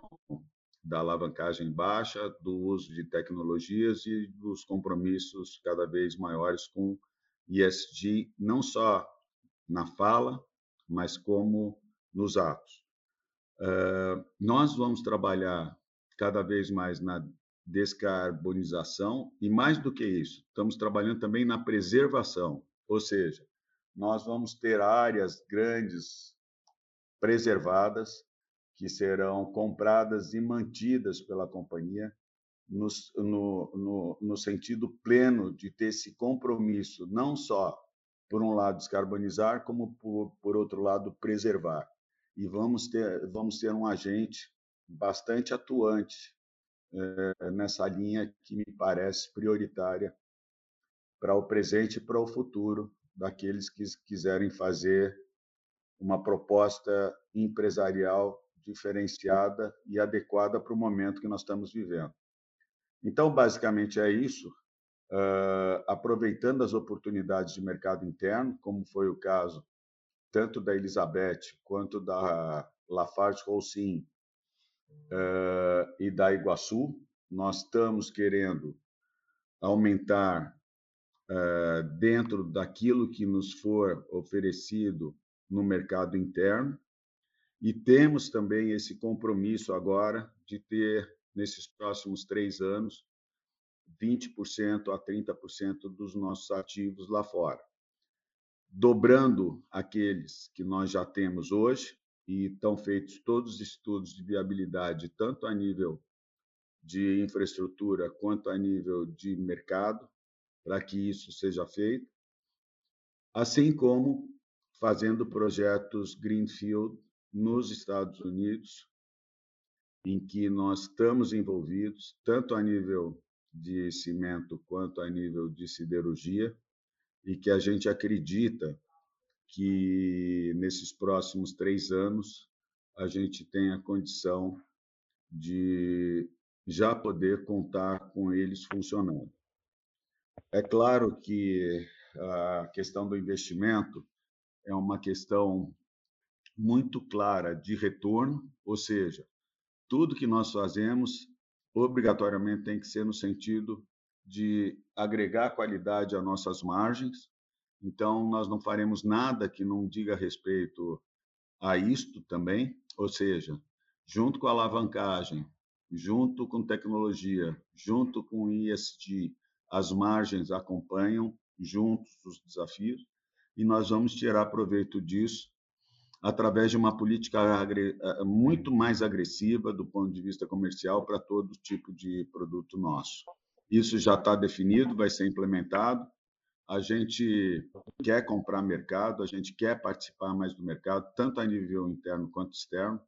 da alavancagem baixa, do uso de tecnologias e dos compromissos cada vez maiores com ESG, não só na fala, mas como nos atos. Uh, nós vamos trabalhar cada vez mais na descarbonização e, mais do que isso, estamos trabalhando também na preservação, ou seja, nós vamos ter áreas grandes preservadas que serão compradas e mantidas pela companhia no, no, no, no sentido pleno de ter esse compromisso, não só, por um lado, descarbonizar, como, por, por outro lado, preservar. E vamos ter, vamos ter um agente bastante atuante é, nessa linha que me parece prioritária para o presente e para o futuro daqueles que quiserem fazer uma proposta empresarial diferenciada e adequada para o momento que nós estamos vivendo. Então, basicamente é isso. Uh, aproveitando as oportunidades de mercado interno, como foi o caso tanto da Elizabeth quanto da Lafarge Holcim uh, e da Iguaçu, nós estamos querendo aumentar uh, dentro daquilo que nos for oferecido no mercado interno. E temos também esse compromisso agora de ter nesses próximos três anos, 20% a 30% dos nossos ativos lá fora. Dobrando aqueles que nós já temos hoje, e estão feitos todos os estudos de viabilidade, tanto a nível de infraestrutura quanto a nível de mercado, para que isso seja feito, assim como fazendo projetos Greenfield nos Estados Unidos, em que nós estamos envolvidos, tanto a nível de cimento quanto a nível de siderurgia, e que a gente acredita que nesses próximos três anos a gente tenha condição de já poder contar com eles funcionando. É claro que a questão do investimento é uma questão muito clara de retorno, ou seja, tudo que nós fazemos obrigatoriamente tem que ser no sentido de agregar qualidade às nossas margens. Então, nós não faremos nada que não diga respeito a isto também, ou seja, junto com a alavancagem, junto com tecnologia, junto com ISD, as margens acompanham juntos os desafios e nós vamos tirar proveito disso através de uma política eh, muito mais agressiva do ponto de vista comercial para todo tipo de produto nosso. Isso já está definido, vai ser implementado. A gente quer comprar mercado, a gente quer participar mais do mercado, tanto a nível interno quanto externo.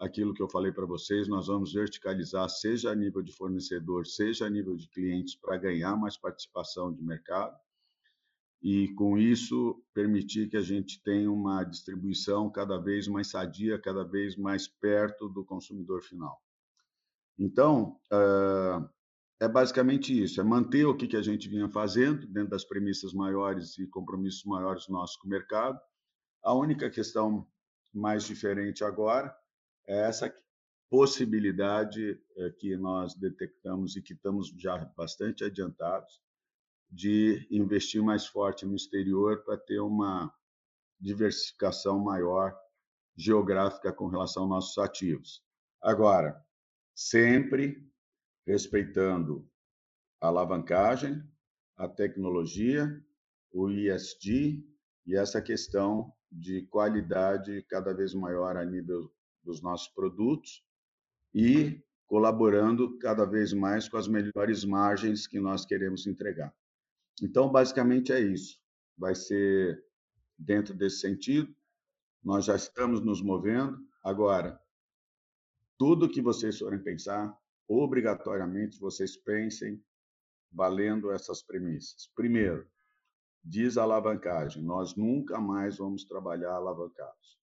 Aquilo que eu falei para vocês, nós vamos verticalizar, seja a nível de fornecedor, seja a nível de clientes, para ganhar mais participação de mercado e, com isso, permitir que a gente tenha uma distribuição cada vez mais sadia, cada vez mais perto do consumidor final. Então, é basicamente isso: é manter o que a gente vinha fazendo dentro das premissas maiores e compromissos maiores nossos com o mercado. A única questão mais diferente agora é essa possibilidade eh, que nós detectamos e que estamos já bastante adiantados de investir mais forte no exterior para ter uma diversificação maior geográfica com relação aos nossos ativos. Agora, sempre respeitando a alavancagem, a tecnologia, o ISD e essa questão de qualidade cada vez maior a nível dos nossos produtos e colaborando cada vez mais com as melhores margens que nós queremos entregar. Então, basicamente é isso. Vai ser dentro desse sentido. Nós já estamos nos movendo. Agora, tudo que vocês forem pensar, obrigatoriamente vocês pensem valendo essas premissas. Primeiro, desalavancagem. Nós nunca mais vamos trabalhar alavancados.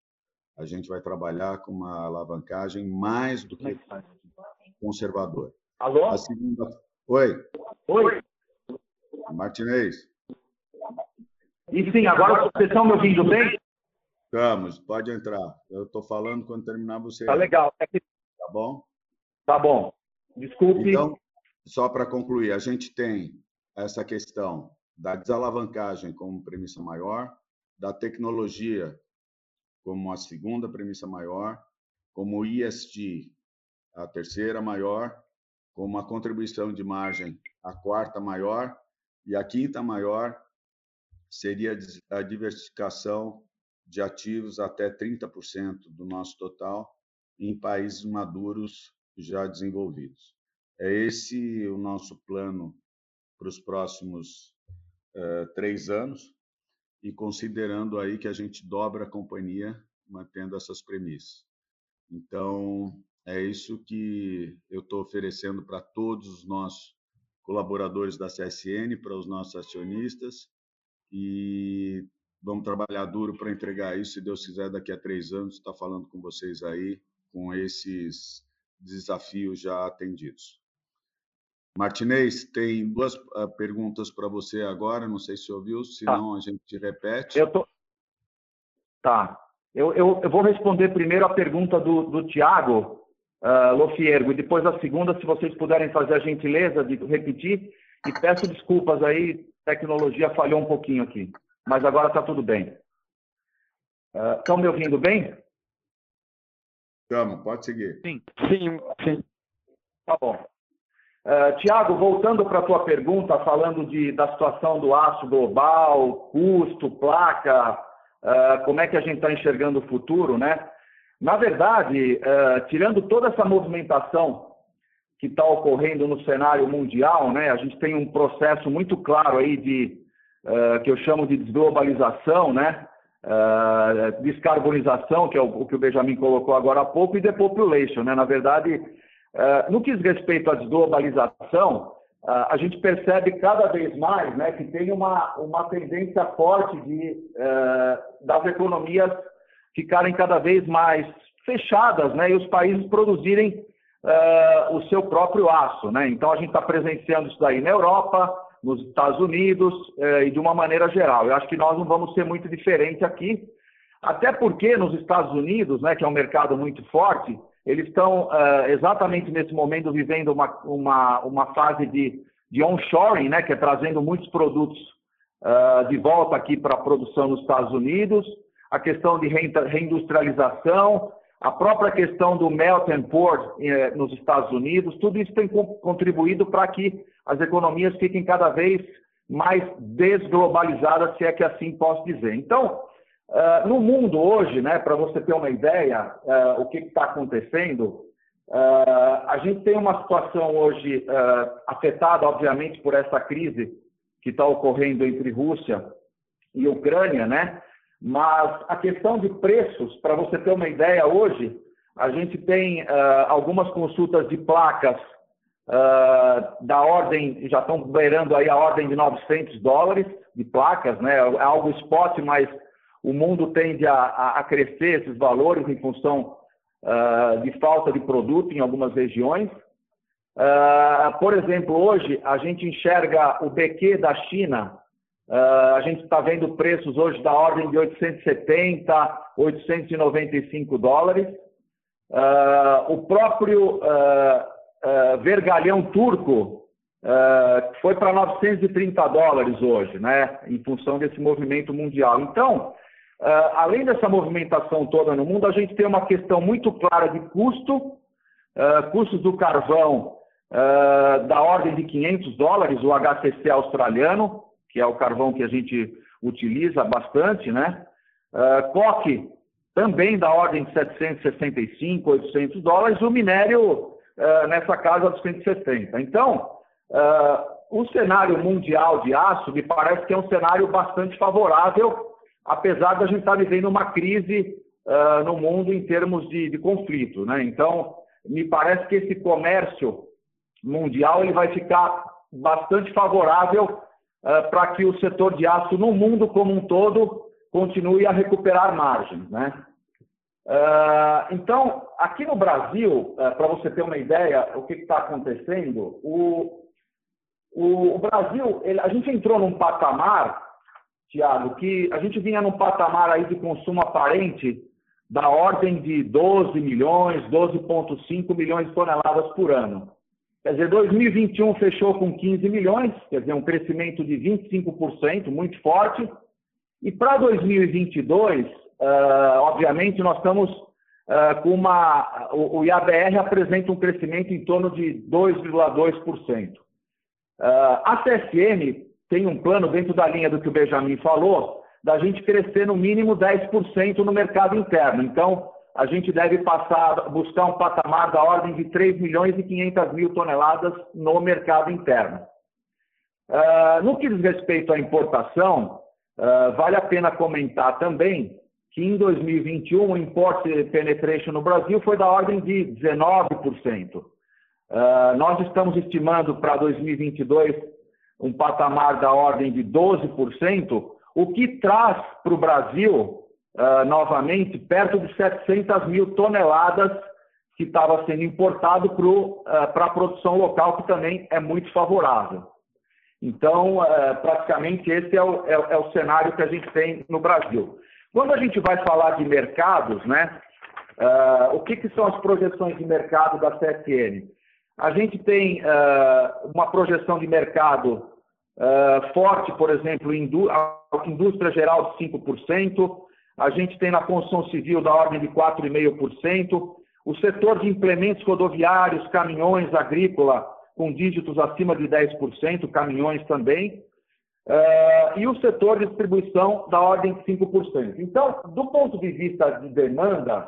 A gente vai trabalhar com uma alavancagem mais do que conservadora.
Alô?
A segunda... Oi.
Oi.
Martinez.
E sim, agora vocês estão me ouvindo bem?
Estamos, pode entrar. Eu estou falando quando terminar você.
Tá legal.
Tá bom?
Tá bom. Desculpe.
Então, só para concluir, a gente tem essa questão da desalavancagem como premissa maior, da tecnologia como a segunda premissa maior, como o ISD a terceira maior, como a contribuição de margem a quarta maior e a quinta maior seria a diversificação de ativos até 30% do nosso total, em países maduros já desenvolvidos. É esse o nosso plano para os próximos uh, três anos e considerando aí que a gente dobra a companhia mantendo essas premissas. Então, é isso que eu estou oferecendo para todos os nossos colaboradores da CSN, para os nossos acionistas, e vamos trabalhar duro para entregar isso. Se Deus quiser, daqui a três anos, estar tá falando com vocês aí, com esses desafios já atendidos. Martinez, tem duas uh, perguntas para você agora, não sei se ouviu, senão tá. a gente repete.
Eu tô... Tá. Eu, eu, eu, vou responder primeiro a pergunta do, do Tiago uh, Lofiergo, e depois a segunda, se vocês puderem fazer a gentileza de repetir, e peço desculpas aí, tecnologia falhou um pouquinho aqui, mas agora está tudo bem. Estão uh, me ouvindo bem?
Estamos, pode seguir.
Sim, sim, sim.
Tá bom. Uh, Tiago, voltando para a tua pergunta, falando de, da situação do aço global, custo, placa, uh, como é que a gente está enxergando o futuro, né? Na verdade, uh, tirando toda essa movimentação que está ocorrendo no cenário mundial, né? A gente tem um processo muito claro aí de que eu chamo de desglobalização, né? descarbonização, que é o, o, que o Benjamin colocou agora há pouco, e depopulation, né? Na verdade, Uh, no que diz respeito à desglobalização, uh, a gente percebe cada vez mais né, que tem uma, uma tendência forte de, uh, das economias ficarem cada vez mais fechadas né, e os países produzirem o seu próprio aço. Né? Então, a gente está presenciando isso daí na Europa, nos Estados Unidos e de uma maneira geral. Eu acho que nós não vamos ser muito diferentes aqui, até porque nos Estados Unidos, né, que é um mercado muito forte, eles estão uh, exatamente nesse momento vivendo uma, uma, uma fase de, de onshoring, né, que é trazendo muitos produtos uh, de volta aqui para a produção nos Estados Unidos, a questão de reindustrialização, a própria questão do melt and pour eh, nos Estados Unidos, tudo isso tem contribuído para que as economias fiquem cada vez mais desglobalizadas, se é que assim posso dizer. Então, Uh, no mundo hoje, né, para você ter uma ideia, uh, o que está acontecendo, uh, a gente tem uma situação hoje afetada, obviamente, por essa crise que está ocorrendo entre Rússia e Ucrânia, né? Mas a questão de preços, para você ter uma ideia, hoje a gente tem algumas consultas de placas da ordem, já estão beirando aí a ordem de 900 dólares de placas, né? É algo spot, mas o mundo tende a, a, crescer esses valores em função uh, de falta de produto em algumas regiões. Uh, por exemplo, hoje a gente enxerga o BQ da China, uh, a gente está vendo preços hoje da ordem de 870, 895 dólares. o próprio vergalhão turco foi para 930 dólares hoje, né, em função desse movimento mundial. Então, Uh, além dessa movimentação toda no mundo, a gente tem uma questão muito clara de custo, uh, custos do carvão uh, da ordem de 500 dólares, o HCC australiano, que é o carvão que a gente utiliza bastante, né? coque também da ordem de 765, 800 dólares, o minério nessa casa dos 160. Então, o cenário mundial de aço me parece que é um cenário bastante favorável apesar da gente estar vivendo uma crise uh, no mundo em termos de, de conflito. Né? Então, me parece que esse comércio mundial ele vai ficar bastante favorável uh, para que o setor de aço no mundo como um todo continue a recuperar margens. Né? Uh, então, aqui no Brasil, uh, para você ter uma ideia o que está acontecendo, o, o, o Brasil, ele, a gente entrou num patamar Tiago, que a gente vinha num patamar aí de consumo aparente da ordem de 12 milhões, 12,5 milhões de toneladas por ano. Quer dizer, 2021 fechou com 15 milhões, quer dizer, um crescimento de 25%, muito forte. E para 2022, uh, obviamente, nós estamos uh, com uma. O, IABR apresenta um crescimento em torno de 2,2%. Uh, a CSN tem um plano dentro da linha do que o Benjamin falou, da gente crescer no mínimo 10% no mercado interno. Então, a gente deve passar, buscar um patamar da ordem de 3 milhões e 500 mil toneladas no mercado interno. Uh, no que diz respeito à importação, uh, vale a pena comentar também que em 2021 o import penetration no Brasil foi da ordem de 19%. Uh, nós estamos estimando para 2022 um patamar da ordem de 12%, o que traz para o Brasil uh, novamente perto de 700 mil toneladas que estava sendo importado para uh, a produção local, que também é muito favorável. Então, uh, praticamente esse é o, é, é o, cenário que a gente tem no Brasil. Quando a gente vai falar de mercados, né, o que, que, são as projeções de mercado da CSN? A gente tem uma projeção de mercado forte, por exemplo, indú indústria geral de 5%, a gente tem na construção civil da ordem de 4,5%, o setor de implementos rodoviários, caminhões, agrícola, com dígitos acima de 10%, caminhões também, uh, e o setor de distribuição da ordem de 5%. Então, do ponto de vista de demanda,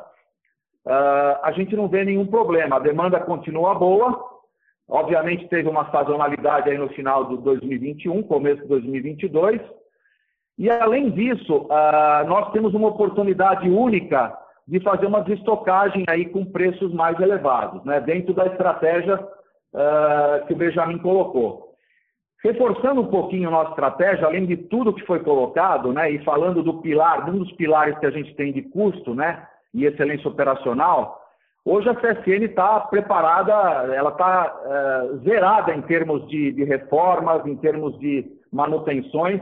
uh, a gente não vê nenhum problema, a demanda continua boa, obviamente teve uma sazonalidade aí no final de 2021, começo de 2022, e, além disso, uh, nós temos uma oportunidade única de fazer uma destocagem aí com preços mais elevados, né, dentro da estratégia uh, que o Benjamin colocou. Reforçando um pouquinho a nossa estratégia, além de tudo que foi colocado, né, e falando do pilar, um dos pilares que a gente tem de custo né, e excelência operacional, hoje a CSN está preparada, ela está eh, zerada em termos de, de reformas, em termos de manutenções,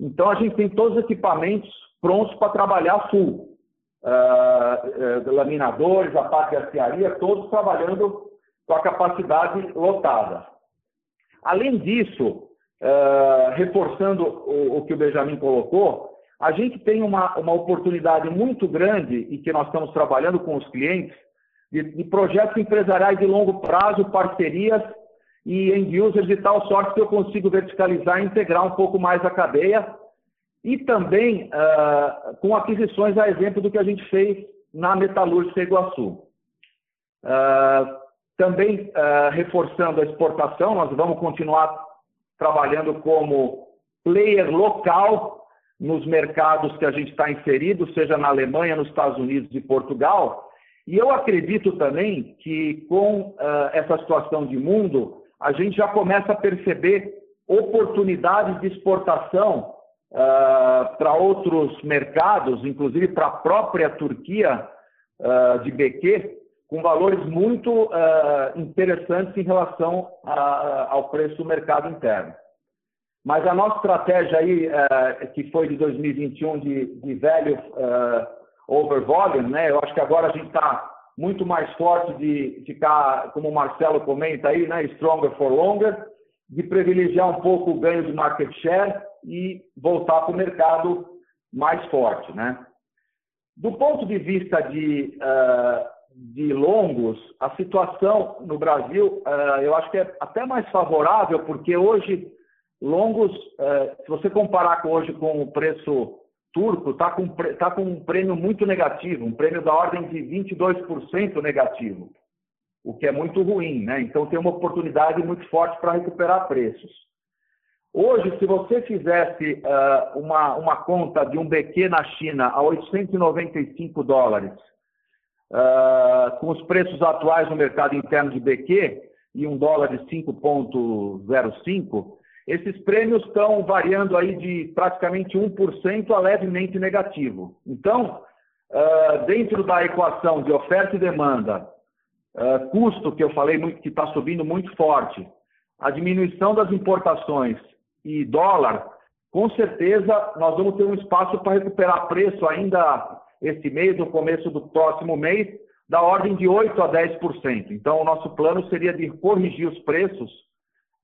então, a gente tem todos os equipamentos prontos para trabalhar full. Uh, uh, laminadores, a parte de arcearia, todos trabalhando com a capacidade lotada. Além disso, uh, reforçando o, o, que o Benjamin colocou, a gente tem uma, uma oportunidade muito grande e que nós estamos trabalhando com os clientes de, de projetos empresariais de longo prazo, parcerias e end users de tal sorte que eu consigo verticalizar e integrar um pouco mais a cadeia e também uh, com aquisições a exemplo do que a gente fez na Metalúrgica Iguaçu. Uh, também uh, reforçando a exportação, nós vamos continuar trabalhando como player local nos mercados que a gente está inserido, seja na Alemanha, nos Estados Unidos e Portugal. E eu acredito também que com essa situação de mundo, a gente já começa a perceber oportunidades de exportação uh, para outros mercados, inclusive para a própria Turquia uh, de BQ, com valores muito uh, interessantes em relação a, ao preço do mercado interno. Mas a nossa estratégia aí, que foi de 2021 de, de value over volume, né? eu acho que agora a gente está muito mais forte de ficar, como o Marcelo comenta aí, né, stronger for longer, de privilegiar um pouco o ganho de market share e voltar para o mercado mais forte, né? Do ponto de vista de, uh, de longos, a situação no Brasil, uh, eu acho que é até mais favorável, porque hoje, longos, uh, se você comparar com hoje com o preço turco está com, tá com um prêmio muito negativo, um prêmio da ordem de 22% negativo, o que é muito ruim, né? Então tem uma oportunidade muito forte para recuperar preços. Hoje, se você fizesse uh, uma, uma conta de um BQ na China a 895 dólares, uh, com os preços atuais no mercado interno de BQ, e um dólar de 5,05, esses prêmios estão variando aí de praticamente 1% a levemente negativo. Então, uh, dentro da equação de oferta e demanda, uh, custo, que eu falei muito, que está subindo muito forte, a diminuição das importações e dólar, com certeza nós vamos ter um espaço para recuperar preço ainda esse mês, no começo do próximo mês, da ordem de 8% a 10%. Então, o nosso plano seria de corrigir os preços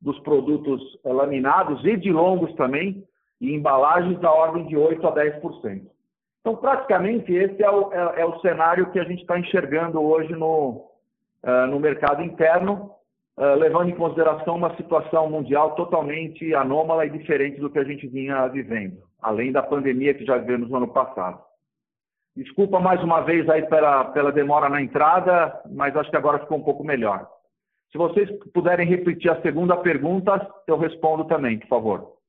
dos produtos eh, laminados e de longos também, e embalagens da ordem de 8% a 10%. Então, praticamente, esse é o, é, é o cenário que a gente está enxergando hoje no, uh, no mercado interno, uh, levando em consideração uma situação mundial totalmente anômala e diferente do que a gente vinha vivendo, além da pandemia que já vivemos no ano passado. Desculpa mais uma vez aí pela, pela demora na entrada, mas acho que agora ficou um pouco melhor. Se vocês puderem repetir a segunda pergunta, eu respondo também, por favor.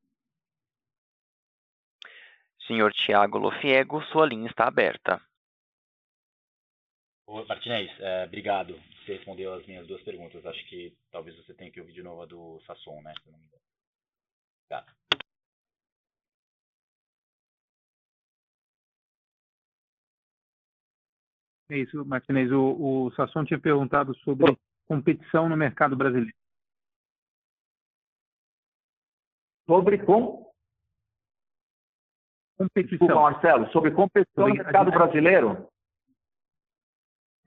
Senhor Tiago Lofiego, sua linha está aberta.
Ô, Martinez, é, obrigado. Você respondeu as minhas duas perguntas. Acho que talvez você tenha que ouvir de novo a do Sasson, né? Se não me engano. Tá.
É isso, Martinez. O, o Sasson tinha perguntado sobre competição no mercado brasileiro.
Sobre com?
Competição.
Desculpa, Marcelo, sobre competição no mercado brasileiro?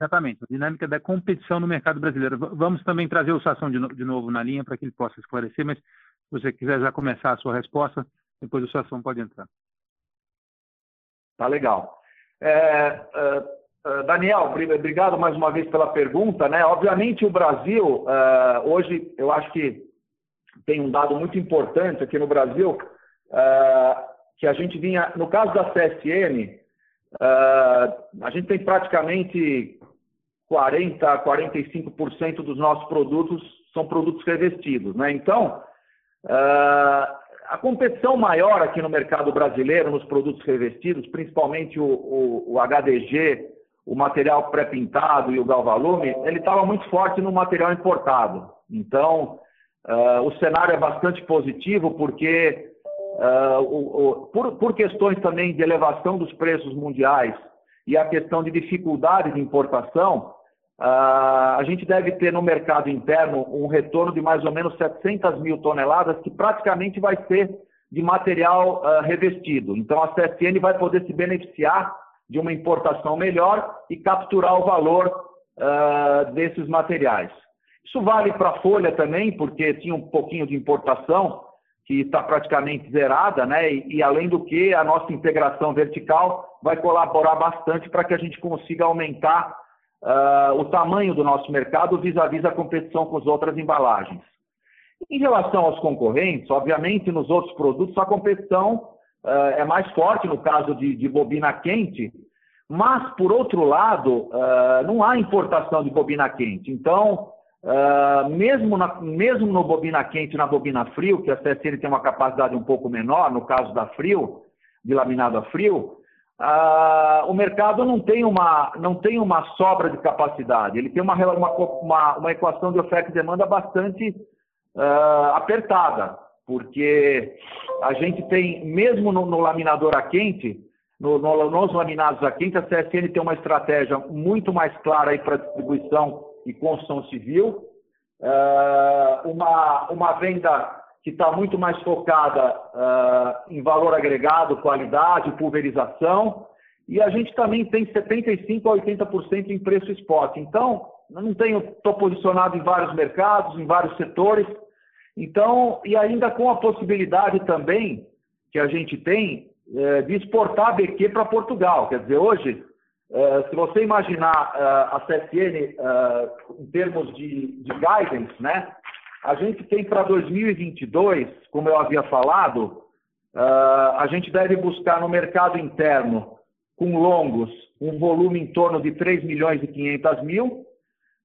Exatamente, a dinâmica da competição no mercado brasileiro. Vamos também trazer o Sassão de, no, de novo na linha para que ele possa esclarecer, mas se você quiser já começar a sua resposta, depois o Sassão pode entrar.
Tá legal. É, uh, Daniel, obrigado mais uma vez pela pergunta. Né? Obviamente, o Brasil, uh, hoje, eu acho que tem um dado muito importante aqui no Brasil, uh, que a gente vinha, no caso da CSN, a gente tem praticamente 40, 45% dos nossos produtos são produtos revestidos. Né? Então, a competição maior aqui no mercado brasileiro, nos produtos revestidos, principalmente o, o, o HDG, o material pré-pintado e o galvalume, ele estava muito forte no material importado. Então, uh, o cenário é bastante positivo porque, uh, o, por, por questões também de elevação dos preços mundiais e a questão de dificuldade de importação, Uh, a gente deve ter no mercado interno um retorno de mais ou menos 700 mil toneladas, que praticamente vai ser de material revestido. Então, a CSN vai poder se beneficiar de uma importação melhor e capturar o valor uh, desses materiais. Isso vale para a folha também, porque tinha um pouquinho de importação, que está praticamente zerada, né? E, e, além do que, a nossa integração vertical vai colaborar bastante para que a gente consiga aumentar uh, o tamanho do nosso mercado vis-à-vis -vis a competição com as outras embalagens. Em relação aos concorrentes, obviamente, nos outros produtos a competição é mais forte no caso de, de, bobina quente, mas, por outro lado, uh, não há importação de bobina quente. Então, mesmo, na, mesmo no bobina quente e na bobina frio, que a CSN tem uma capacidade um pouco menor, no caso da frio, de laminado a frio, ah, o mercado não tem, uma, não tem uma sobra de capacidade, ele tem uma, uma, uma equação de oferta e demanda bastante ah, apertada, porque a gente tem, mesmo no, no laminador a quente, no, no, nos laminados a quente, a CSN tem uma estratégia muito mais clara para distribuição e construção civil, ah, uma, uma venda que está muito mais focada uh, em valor agregado, qualidade, pulverização, e a gente também tem 75% a 80% em preço spot. Então, não tenho, estou posicionado em vários mercados, em vários setores, então, e ainda com a possibilidade também que a gente tem eh, de exportar BQ para Portugal. Quer dizer, hoje, eh, se você imaginar eh, a CSN em termos de, de guidance, né? A gente tem para 2022, como eu havia falado, uh, a gente deve buscar no mercado interno, com longos, um volume em torno de 3 milhões e 500 mil.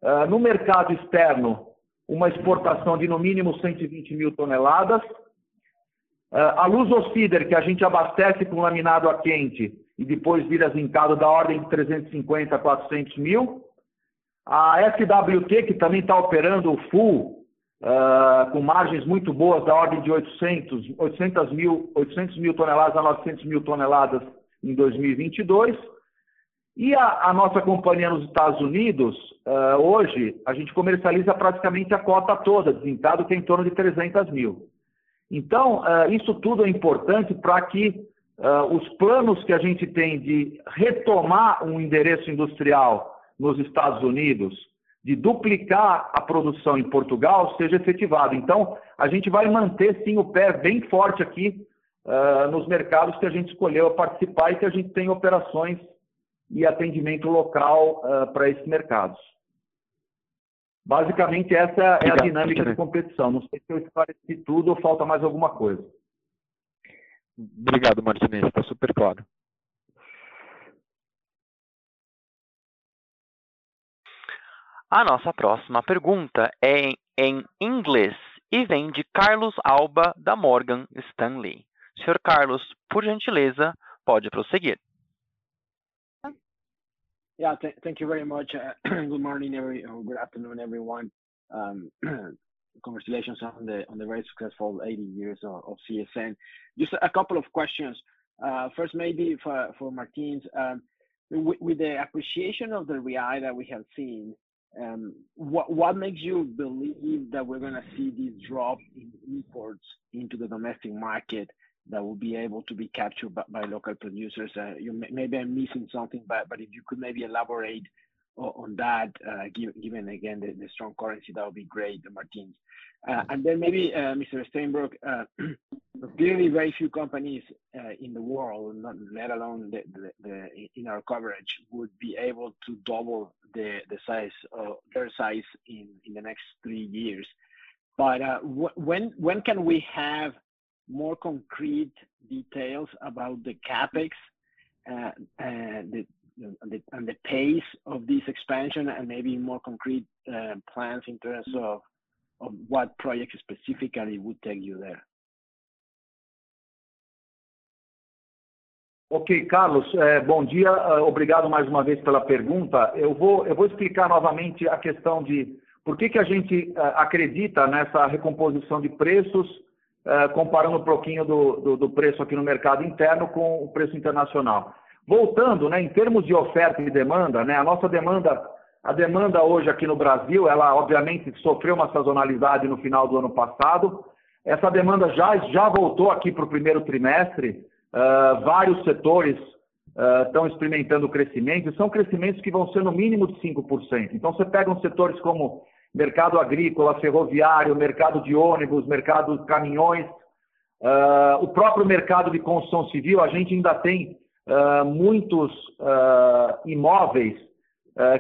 Uh, no mercado externo, uma exportação de no mínimo 120 mil toneladas. Uh, a luz Ocider, que a gente abastece com laminado a quente e depois vira zincado da ordem de 350 a 400 mil. A SWT, que também está operando o full, uh, com margens muito boas, da ordem de 800, 800, mil, 800 mil toneladas a 900 mil toneladas em 2022. E a, a nossa companhia nos Estados Unidos, uh, hoje, a gente comercializa praticamente a cota toda, desentado que é em torno de 300 mil. Então, uh, isso tudo é importante para que uh, os planos que a gente tem de retomar um endereço industrial nos Estados Unidos, de duplicar a produção em Portugal seja efetivado. Então, a gente vai manter sim o pé bem forte aqui nos mercados que a gente escolheu participar e que a gente tem operações e atendimento local para esses mercados. Basicamente, essa é a dinâmica de competição. Não sei se eu esclareci tudo ou falta mais alguma coisa.
Obrigado, Martinez. Está super claro.
A nossa próxima pergunta é em, em inglês e vem de Carlos Alba, da Morgan Stanley. Senhor Carlos, por gentileza, pode prosseguir.
Yeah, th thank you very much. Uh, good morning, every, or good afternoon, everyone. Um, congratulations on the on the very successful 80 years of, of CSN. Just a couple of questions. Uh, first, maybe for for Martins, um, with, with, the appreciation of the real that we have seen, um, what what makes you believe that we're going to see this drop in imports into the domestic market that will be able to be captured by, by local producers? Uh, you may, maybe I'm missing something, but but if you could maybe elaborate on that, uh, given, again the, the, strong currency, that would be great, Martins. Uh, and then maybe Mr. Steinbrook, uh, clearly very few companies in the world, not, let alone the, the, the, in our coverage, would be able to double the, size of their size in, the next three years. But when when can we have more concrete details about the capex, the and the, and the pace of this expansion and maybe more concrete uh, plans in terms of, of what projects specifically would take you there?
Ok, Carlos, é, bom dia, uh, obrigado mais uma vez pela pergunta. Eu vou, eu vou explicar novamente a questão de por que, que a gente uh, acredita nessa recomposição de preços, uh, comparando um pouquinho do, do, do, preço aqui no mercado interno com o preço internacional. Voltando, né, em termos de oferta e demanda, né, a nossa demanda, a demanda hoje aqui no Brasil, ela obviamente sofreu uma sazonalidade no final do ano passado. Essa demanda já, já voltou aqui para o primeiro trimestre. Uh, vários setores uh, estão experimentando crescimento, e são crescimentos que vão ser no mínimo de 5%. Então, você pega uns setores como mercado agrícola, ferroviário, mercado de ônibus, mercado de caminhões, uh, o próprio mercado de construção civil, a gente ainda tem uh, muitos uh, imóveis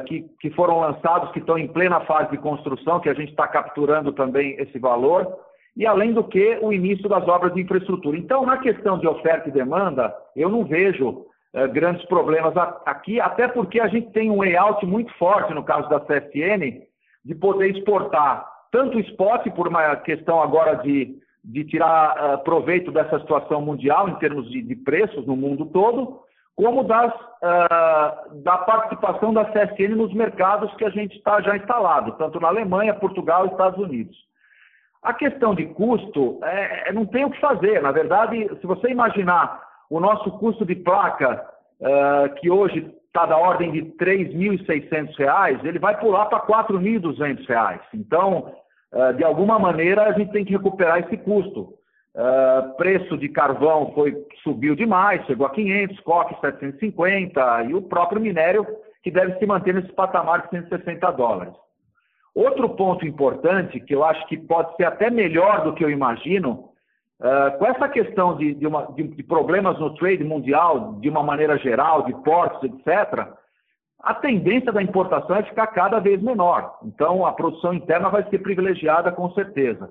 que, que foram lançados, que estão em plena fase de construção, que a gente está capturando também esse valor, e além do que o início das obras de infraestrutura. Então, na questão de oferta e demanda, eu não vejo grandes problemas aqui, até porque a gente tem um layout muito forte no caso da CSN, de poder exportar tanto o spot, por uma questão agora de de tirar uh, proveito dessa situação mundial em termos de, de preços no mundo todo, como das, uh, da participação da CSN nos mercados que a gente está já instalado, tanto na Alemanha, Portugal e Estados Unidos. A questão de custo, é, é não tem o que fazer. Na verdade, se você imaginar o nosso custo de placa, uh, que hoje está da ordem de R$ 3.600, ele vai pular para R$ 4.200. Então, ah, de alguma maneira a gente tem que recuperar esse custo. Uh, preço de carvão foi subiu demais, chegou a 500, coque 750 e o próprio minério que deve se manter nesse patamar de 160 dólares. Outro ponto importante que eu acho que pode ser até melhor do que eu imagino, uh, com essa questão de, de, uma, de, de problemas no trade mundial, de uma maneira geral, de portos, etc., a tendência da importação é ficar cada vez menor. Então, a produção interna vai ser privilegiada com certeza.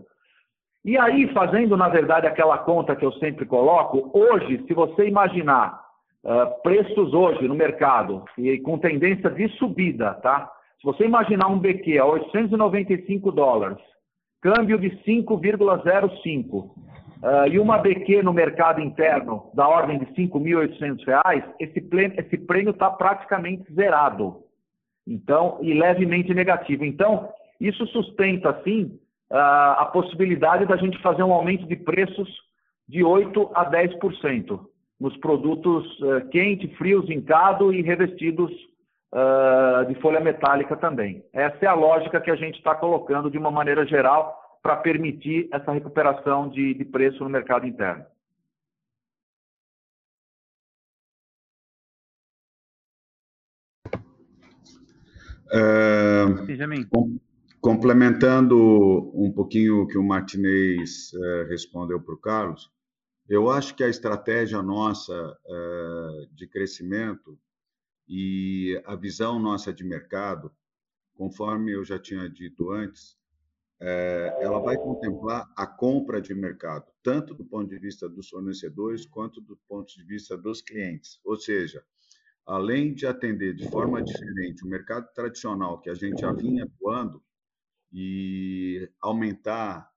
E aí, fazendo, na verdade, aquela conta que eu sempre coloco, hoje, se você imaginar uh, preços hoje no mercado e com tendência de subida, tá? Se você imaginar um BQ a 895 dólares, câmbio de 5,05, Uh, e uma BQ no mercado interno da ordem de R$ 5.800, esse, esse prêmio está praticamente zerado. Então, e levemente negativo. Então, isso sustenta, sim, uh, a possibilidade da gente fazer um aumento de preços de 8% a 10% nos produtos uh, quente, frios, zincado e revestidos de folha metálica também. Essa é a lógica que a gente está colocando de uma maneira geral para permitir essa recuperação de, de preço no mercado interno.
Com, complementando um pouquinho o que o Martinez uh, respondeu para o Carlos, eu acho que a estratégia nossa uh, de crescimento e a visão nossa de mercado, conforme eu já tinha dito antes, é, ela vai contemplar a compra de mercado, tanto do ponto de vista dos fornecedores quanto do ponto de vista dos clientes. Ou seja, além de atender de forma diferente o mercado tradicional que a gente já vinha atuando e aumentar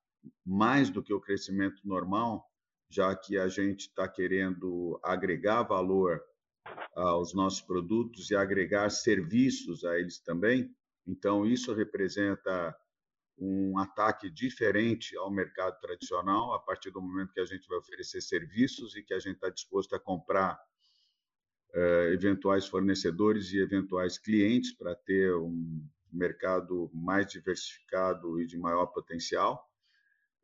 mais do que o crescimento normal, já que a gente está querendo agregar valor aos nossos produtos e agregar serviços a eles também. Então, isso representa um ataque diferente ao mercado tradicional, a partir do momento que a gente vai oferecer serviços e que a gente está disposto a comprar uh, eventuais fornecedores e eventuais clientes para ter um mercado mais diversificado e de maior potencial,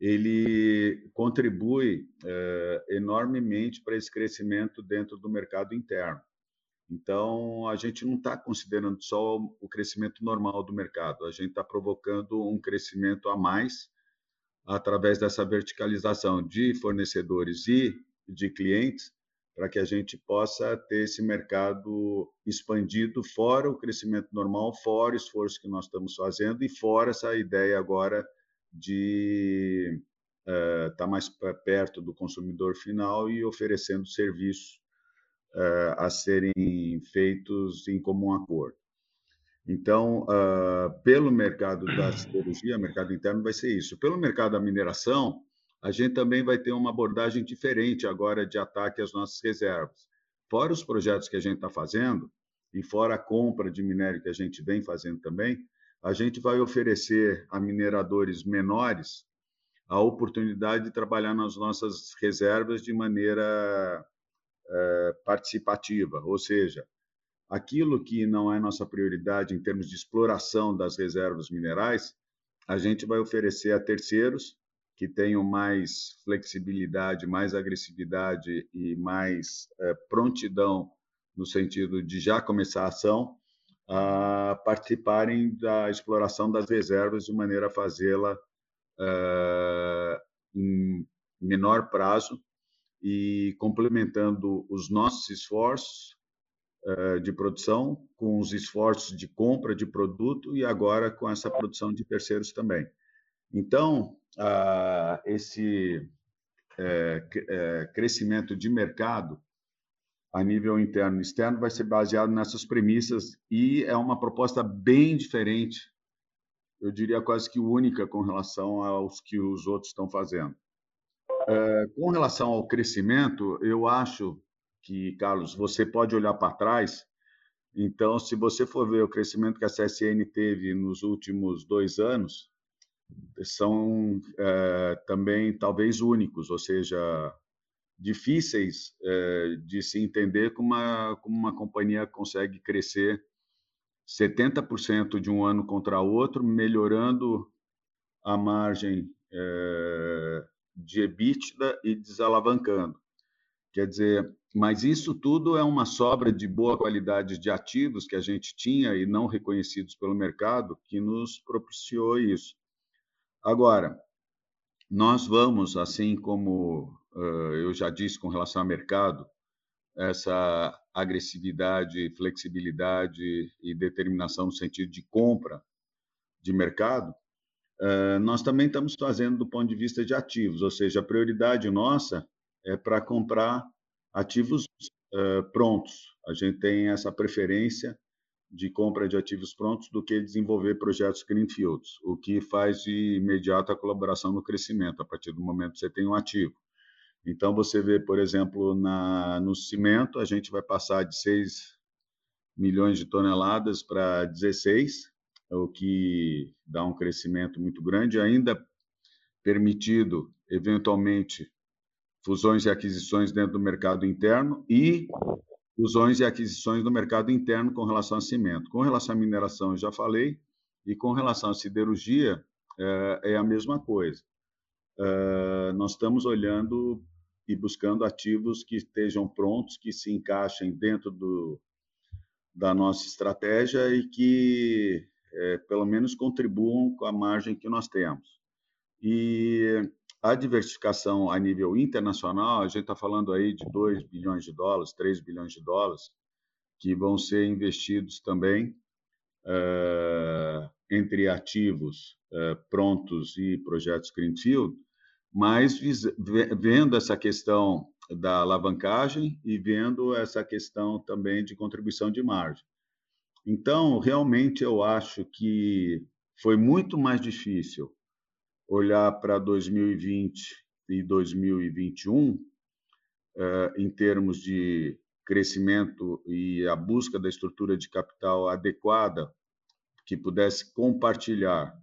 ele contribui uh, enormemente para esse crescimento dentro do mercado interno. Então, a gente não está considerando só o crescimento normal do mercado, a gente está provocando um crescimento a mais através dessa verticalização de fornecedores e de clientes, para que a gente possa ter esse mercado expandido fora o crescimento normal, fora o esforço que nós estamos fazendo e fora essa ideia agora de estar uh, tá mais perto do consumidor final e oferecendo serviços uh, a serem feitos em comum acordo. Então, uh, pelo mercado da siderurgia, mercado interno vai ser isso. Pelo mercado da mineração, a gente também vai ter uma abordagem diferente agora de ataque às nossas reservas. Fora os projetos que a gente está fazendo, e fora a compra de minério que a gente vem fazendo também, a gente vai oferecer a mineradores menores a oportunidade de trabalhar nas nossas reservas de maneira é, participativa, ou seja, aquilo que não é nossa prioridade em termos de exploração das reservas minerais, a gente vai oferecer a terceiros que tenham mais flexibilidade, mais agressividade e mais é, prontidão no sentido de já começar a ação, a participarem da exploração das reservas de maneira a fazê-la uh, em menor prazo e complementando os nossos esforços uh, de produção com os esforços de compra de produto e agora com essa produção de terceiros também. Então, esse é, é, crescimento de mercado a nível interno e externo vai ser baseado nessas premissas e é uma proposta bem diferente, eu diria quase que única com relação aos que os outros estão fazendo. É, com relação ao crescimento, eu acho que, Carlos, você pode olhar para trás. Então, se você for ver o crescimento que a CSN teve nos últimos dois anos, são é, também talvez únicos, ou seja, difíceis é, de se entender como uma, como uma companhia consegue crescer 70% de um ano contra outro, melhorando a margem é, de EBITDA e desalavancando. Quer dizer, mas isso tudo é uma sobra de boa qualidade de ativos que a gente tinha e não reconhecidos pelo mercado que nos propiciou isso. Agora, nós vamos, assim como eu já disse com relação ao mercado, essa agressividade, flexibilidade e determinação no sentido de compra de mercado, nós também estamos fazendo do ponto de vista de ativos, ou seja, a prioridade nossa é para comprar ativos prontos. A gente tem essa preferência de compra de ativos prontos do que desenvolver projetos greenfields, o que faz de imediato a colaboração no crescimento, a partir do momento que você tem um ativo. Então, você vê, por exemplo, na, no cimento, a gente vai passar de 6 milhões de toneladas para 16, o que dá um crescimento muito grande, ainda permitido, eventualmente, fusões e aquisições dentro do mercado interno e fusões e aquisições no mercado interno com relação a cimento. Com relação à mineração, eu já falei, e com relação à siderurgia, é, é a mesma coisa. Uh, nós estamos olhando e buscando ativos que estejam prontos, que se encaixem dentro do, da nossa estratégia e que, é, pelo menos, contribuam com a margem que nós temos. E a diversificação a nível internacional, a gente está falando aí de 2 bilhões de dólares, 3 bilhões de dólares, que vão ser investidos também uh, entre ativos uh, prontos e projetos Greenfield, mas vendo essa questão da alavancagem e vendo essa questão também de contribuição de margem. Então, realmente, eu acho que foi muito mais difícil olhar para 2020 e 2021 eh, em termos de crescimento e a busca da estrutura de capital adequada que pudesse compartilhar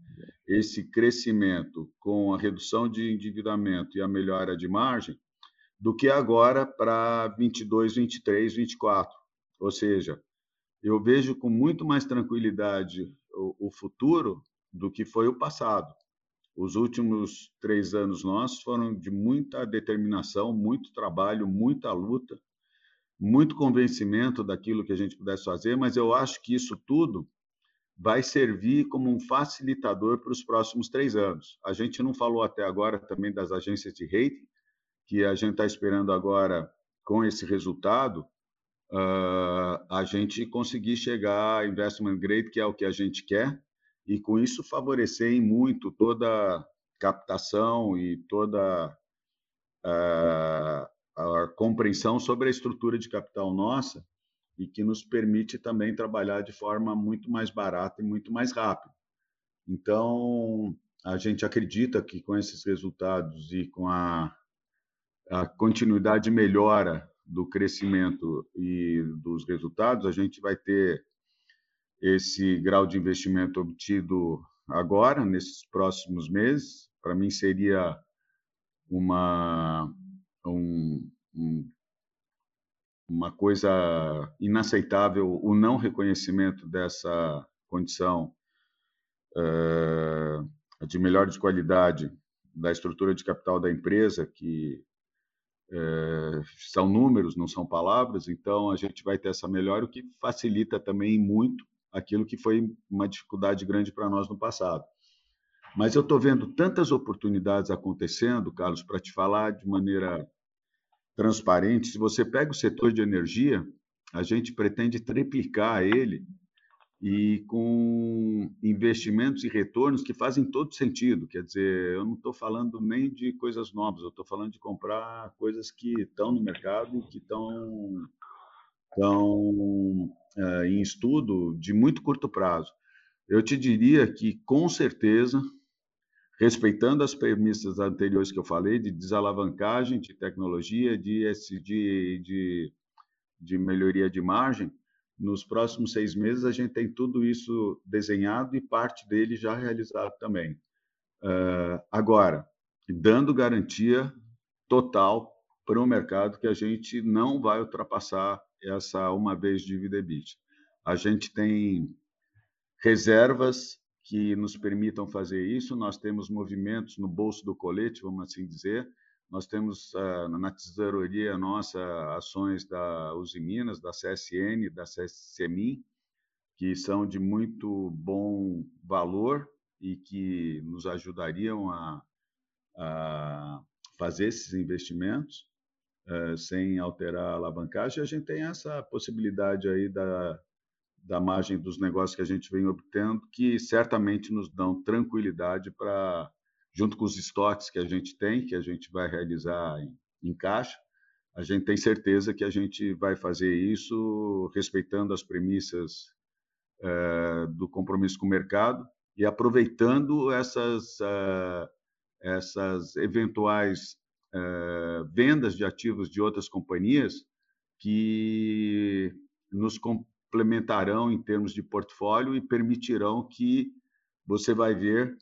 esse crescimento com a redução de endividamento e a melhora de margem do que agora para 22, 23, 24. Ou seja, eu vejo com muito mais tranquilidade o, futuro do que foi o passado. Os últimos três anos nossos foram de muita determinação, muito trabalho, muita luta, muito convencimento daquilo que a gente pudesse fazer, mas eu acho que isso tudo vai servir como um facilitador para os próximos três anos. A gente não falou até agora também das agências de rating, que a gente está esperando agora, com esse resultado, uh, a gente conseguir chegar a investment grade, que é o que a gente quer, e com isso favorecer em muito toda captação e toda uh, a compreensão sobre a estrutura de capital nossa e que nos permite também trabalhar de forma muito mais barata e muito mais rápida. Então, a gente acredita que com esses resultados e com a a continuidade melhora do crescimento e dos resultados, a gente vai ter esse grau de investimento obtido agora, nesses próximos meses. Para mim, seria uma, um, um, uma coisa inaceitável o não reconhecimento dessa condição uh, de melhor de qualidade da estrutura de capital da empresa, que é, são números, não são palavras, então a gente vai ter essa melhora, o que facilita também muito aquilo que foi uma dificuldade grande para nós no passado. Mas eu estou vendo tantas oportunidades acontecendo, Carlos, para te falar de maneira transparente. Se você pega o setor de energia, a gente pretende triplicar ele e com investimentos e retornos que fazem todo sentido. Quer dizer, eu não estou falando nem de coisas novas, eu estou falando de comprar coisas que estão no mercado, que estão, estão é, em estudo de muito curto prazo. Eu te diria que, com certeza, respeitando as premissas anteriores que eu falei, de desalavancagem, de tecnologia, de SD, de, de melhoria de margem, nos próximos seis meses, a gente tem tudo isso desenhado e parte dele já realizado também. Uh, agora, dando garantia total para o mercado que a gente não vai ultrapassar essa uma vez dívida EBIT. A gente tem reservas que nos permitam fazer isso, nós temos movimentos no bolso do colete, vamos assim dizer, nós temos uh, na tesouraria nossa ações da Uzi Minas, da CSN, da CSMI, que são de muito bom valor e que nos ajudariam a, a fazer esses investimentos uh, sem alterar a alavancagem. A gente tem essa possibilidade aí da, da margem dos negócios que a gente vem obtendo, que certamente nos dão tranquilidade para junto com os estoques que a gente tem, que a gente vai realizar em, em caixa, a gente tem certeza que a gente vai fazer isso respeitando as premissas é, do compromisso com o mercado e aproveitando essas, uh, essas eventuais uh, vendas de ativos de outras companhias que nos complementarão em termos de portfólio e permitirão que você vai ver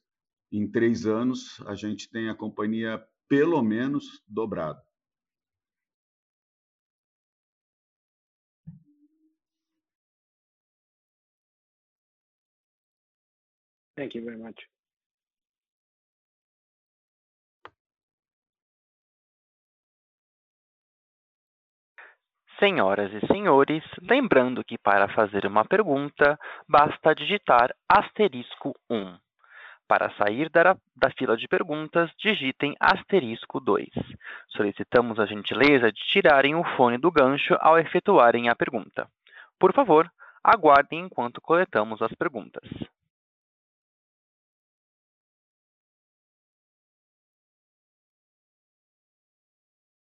em três anos, a gente tem a companhia pelo menos dobrada.
Thank you very much.
Senhoras e senhores, lembrando que para fazer uma pergunta, basta digitar asterisco 1. Para sair da, da, fila de perguntas, digitem asterisco 2. Solicitamos a gentileza de tirarem o fone do gancho ao efetuarem a pergunta. Por favor, aguardem enquanto coletamos as perguntas.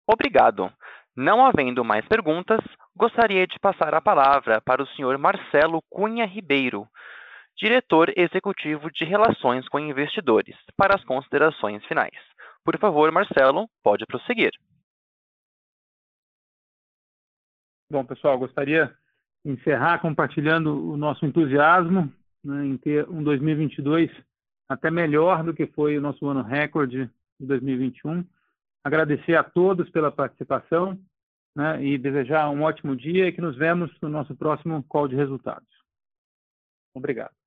Obrigado. Não havendo mais perguntas, gostaria de passar a palavra para o senhor Marcelo Cunha Ribeiro, diretor executivo de Relações com Investidores, para as considerações finais. Por favor, Marcelo, pode prosseguir.
Bom, pessoal, gostaria de encerrar compartilhando o nosso entusiasmo né, em ter um 2022 até melhor do que foi o nosso ano recorde de 2021. Agradecer a todos pela participação né, e desejar um ótimo dia e que nos vemos no nosso próximo call de resultados. Obrigado.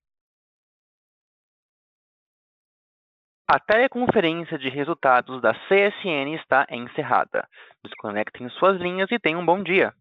A teleconferência de resultados da CSN está encerrada. Desconectem suas linhas e tenham um bom dia.